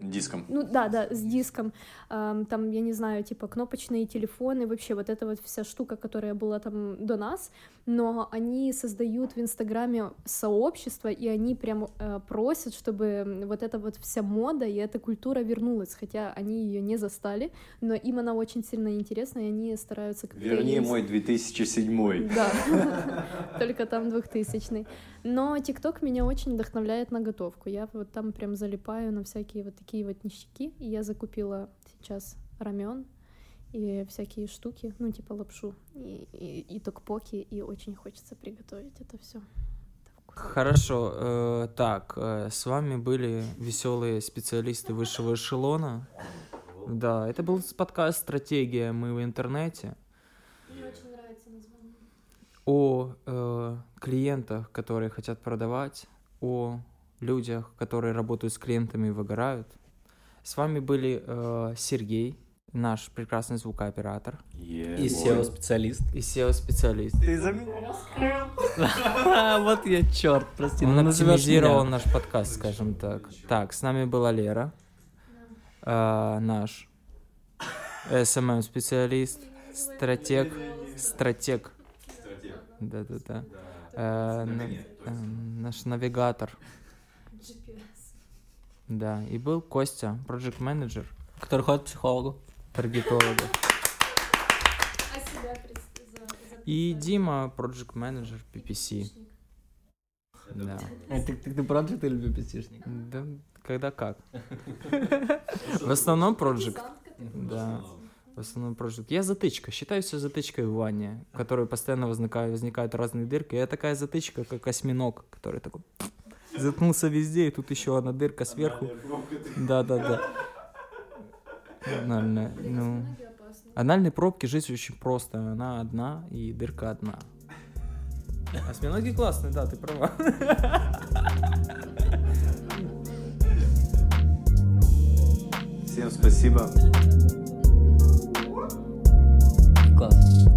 [SPEAKER 3] Диском.
[SPEAKER 2] ну да, да, с диском. Ам, Там, я не знаю, типа кнопочные телефоны, вообще вот эта вот вся штука, которая была там до нас, но они создают в Инстаграме сообщество, и они прям э, просят, чтобы вот эта вот вся мода и эта культура вернулась, хотя они ее не застали, но им она очень сильно интересна, и они стараются.
[SPEAKER 3] Верни
[SPEAKER 2] ей
[SPEAKER 3] мой 2007.
[SPEAKER 2] да, <laughs> только там 2000 Но ТикТок меня очень вдохновляет на готовку. Я вот там прям залипаю на всякие вот такие вот ништяки. И я закупила сейчас рамен и всякие штуки, ну типа лапшу и, и, и токпоки, и очень хочется приготовить это все.
[SPEAKER 1] Хорошо, э, так, э, с вами были веселые специалисты высшего эшелона. Да, это был подкаст «Стратегия. Мы в интернете»
[SPEAKER 2] очень.
[SPEAKER 1] О э, клиентах, которые хотят продавать, о людях, которые работают с клиентами и выгорают. С вами были э, Сергей, наш прекрасный звукооператор,
[SPEAKER 4] И SEO-специалист.
[SPEAKER 1] и SEO-специалист.
[SPEAKER 3] Ты за меня? <laughs>
[SPEAKER 4] Вот я черт, прости.
[SPEAKER 1] Он
[SPEAKER 4] ну назовешь
[SPEAKER 1] оптимизировал наш подкаст, скажем так. Так, с нами была Лера, э, наш <laughs> SMM-специалист, стратег, стратег, да-да-да, Э, на- э, наш навигатор, да, и был Костя, проект менеджер
[SPEAKER 4] Который ходит к психологу.
[SPEAKER 2] А за,
[SPEAKER 1] и Дима, проект менеджер PPC, да.
[SPEAKER 4] Э, Ты, ты, ты проджект или PPC-шник?
[SPEAKER 1] Да, когда как. <laughs> В основном проект. Да. В основном проект. Я затычка. Считаю себя затычкой в ванне, в которой постоянно возникают, возникают разные дырки. Я такая затычка, как осьминог, который такой <laughs> заткнулся везде, и тут еще одна дырка сверху. Да, да, да. Анальная, ну, анальные пробки жизнь очень просто. Она одна, и дырка одна. Осьминоги классные, да, ты права.
[SPEAKER 3] Всем спасибо.
[SPEAKER 4] Abba.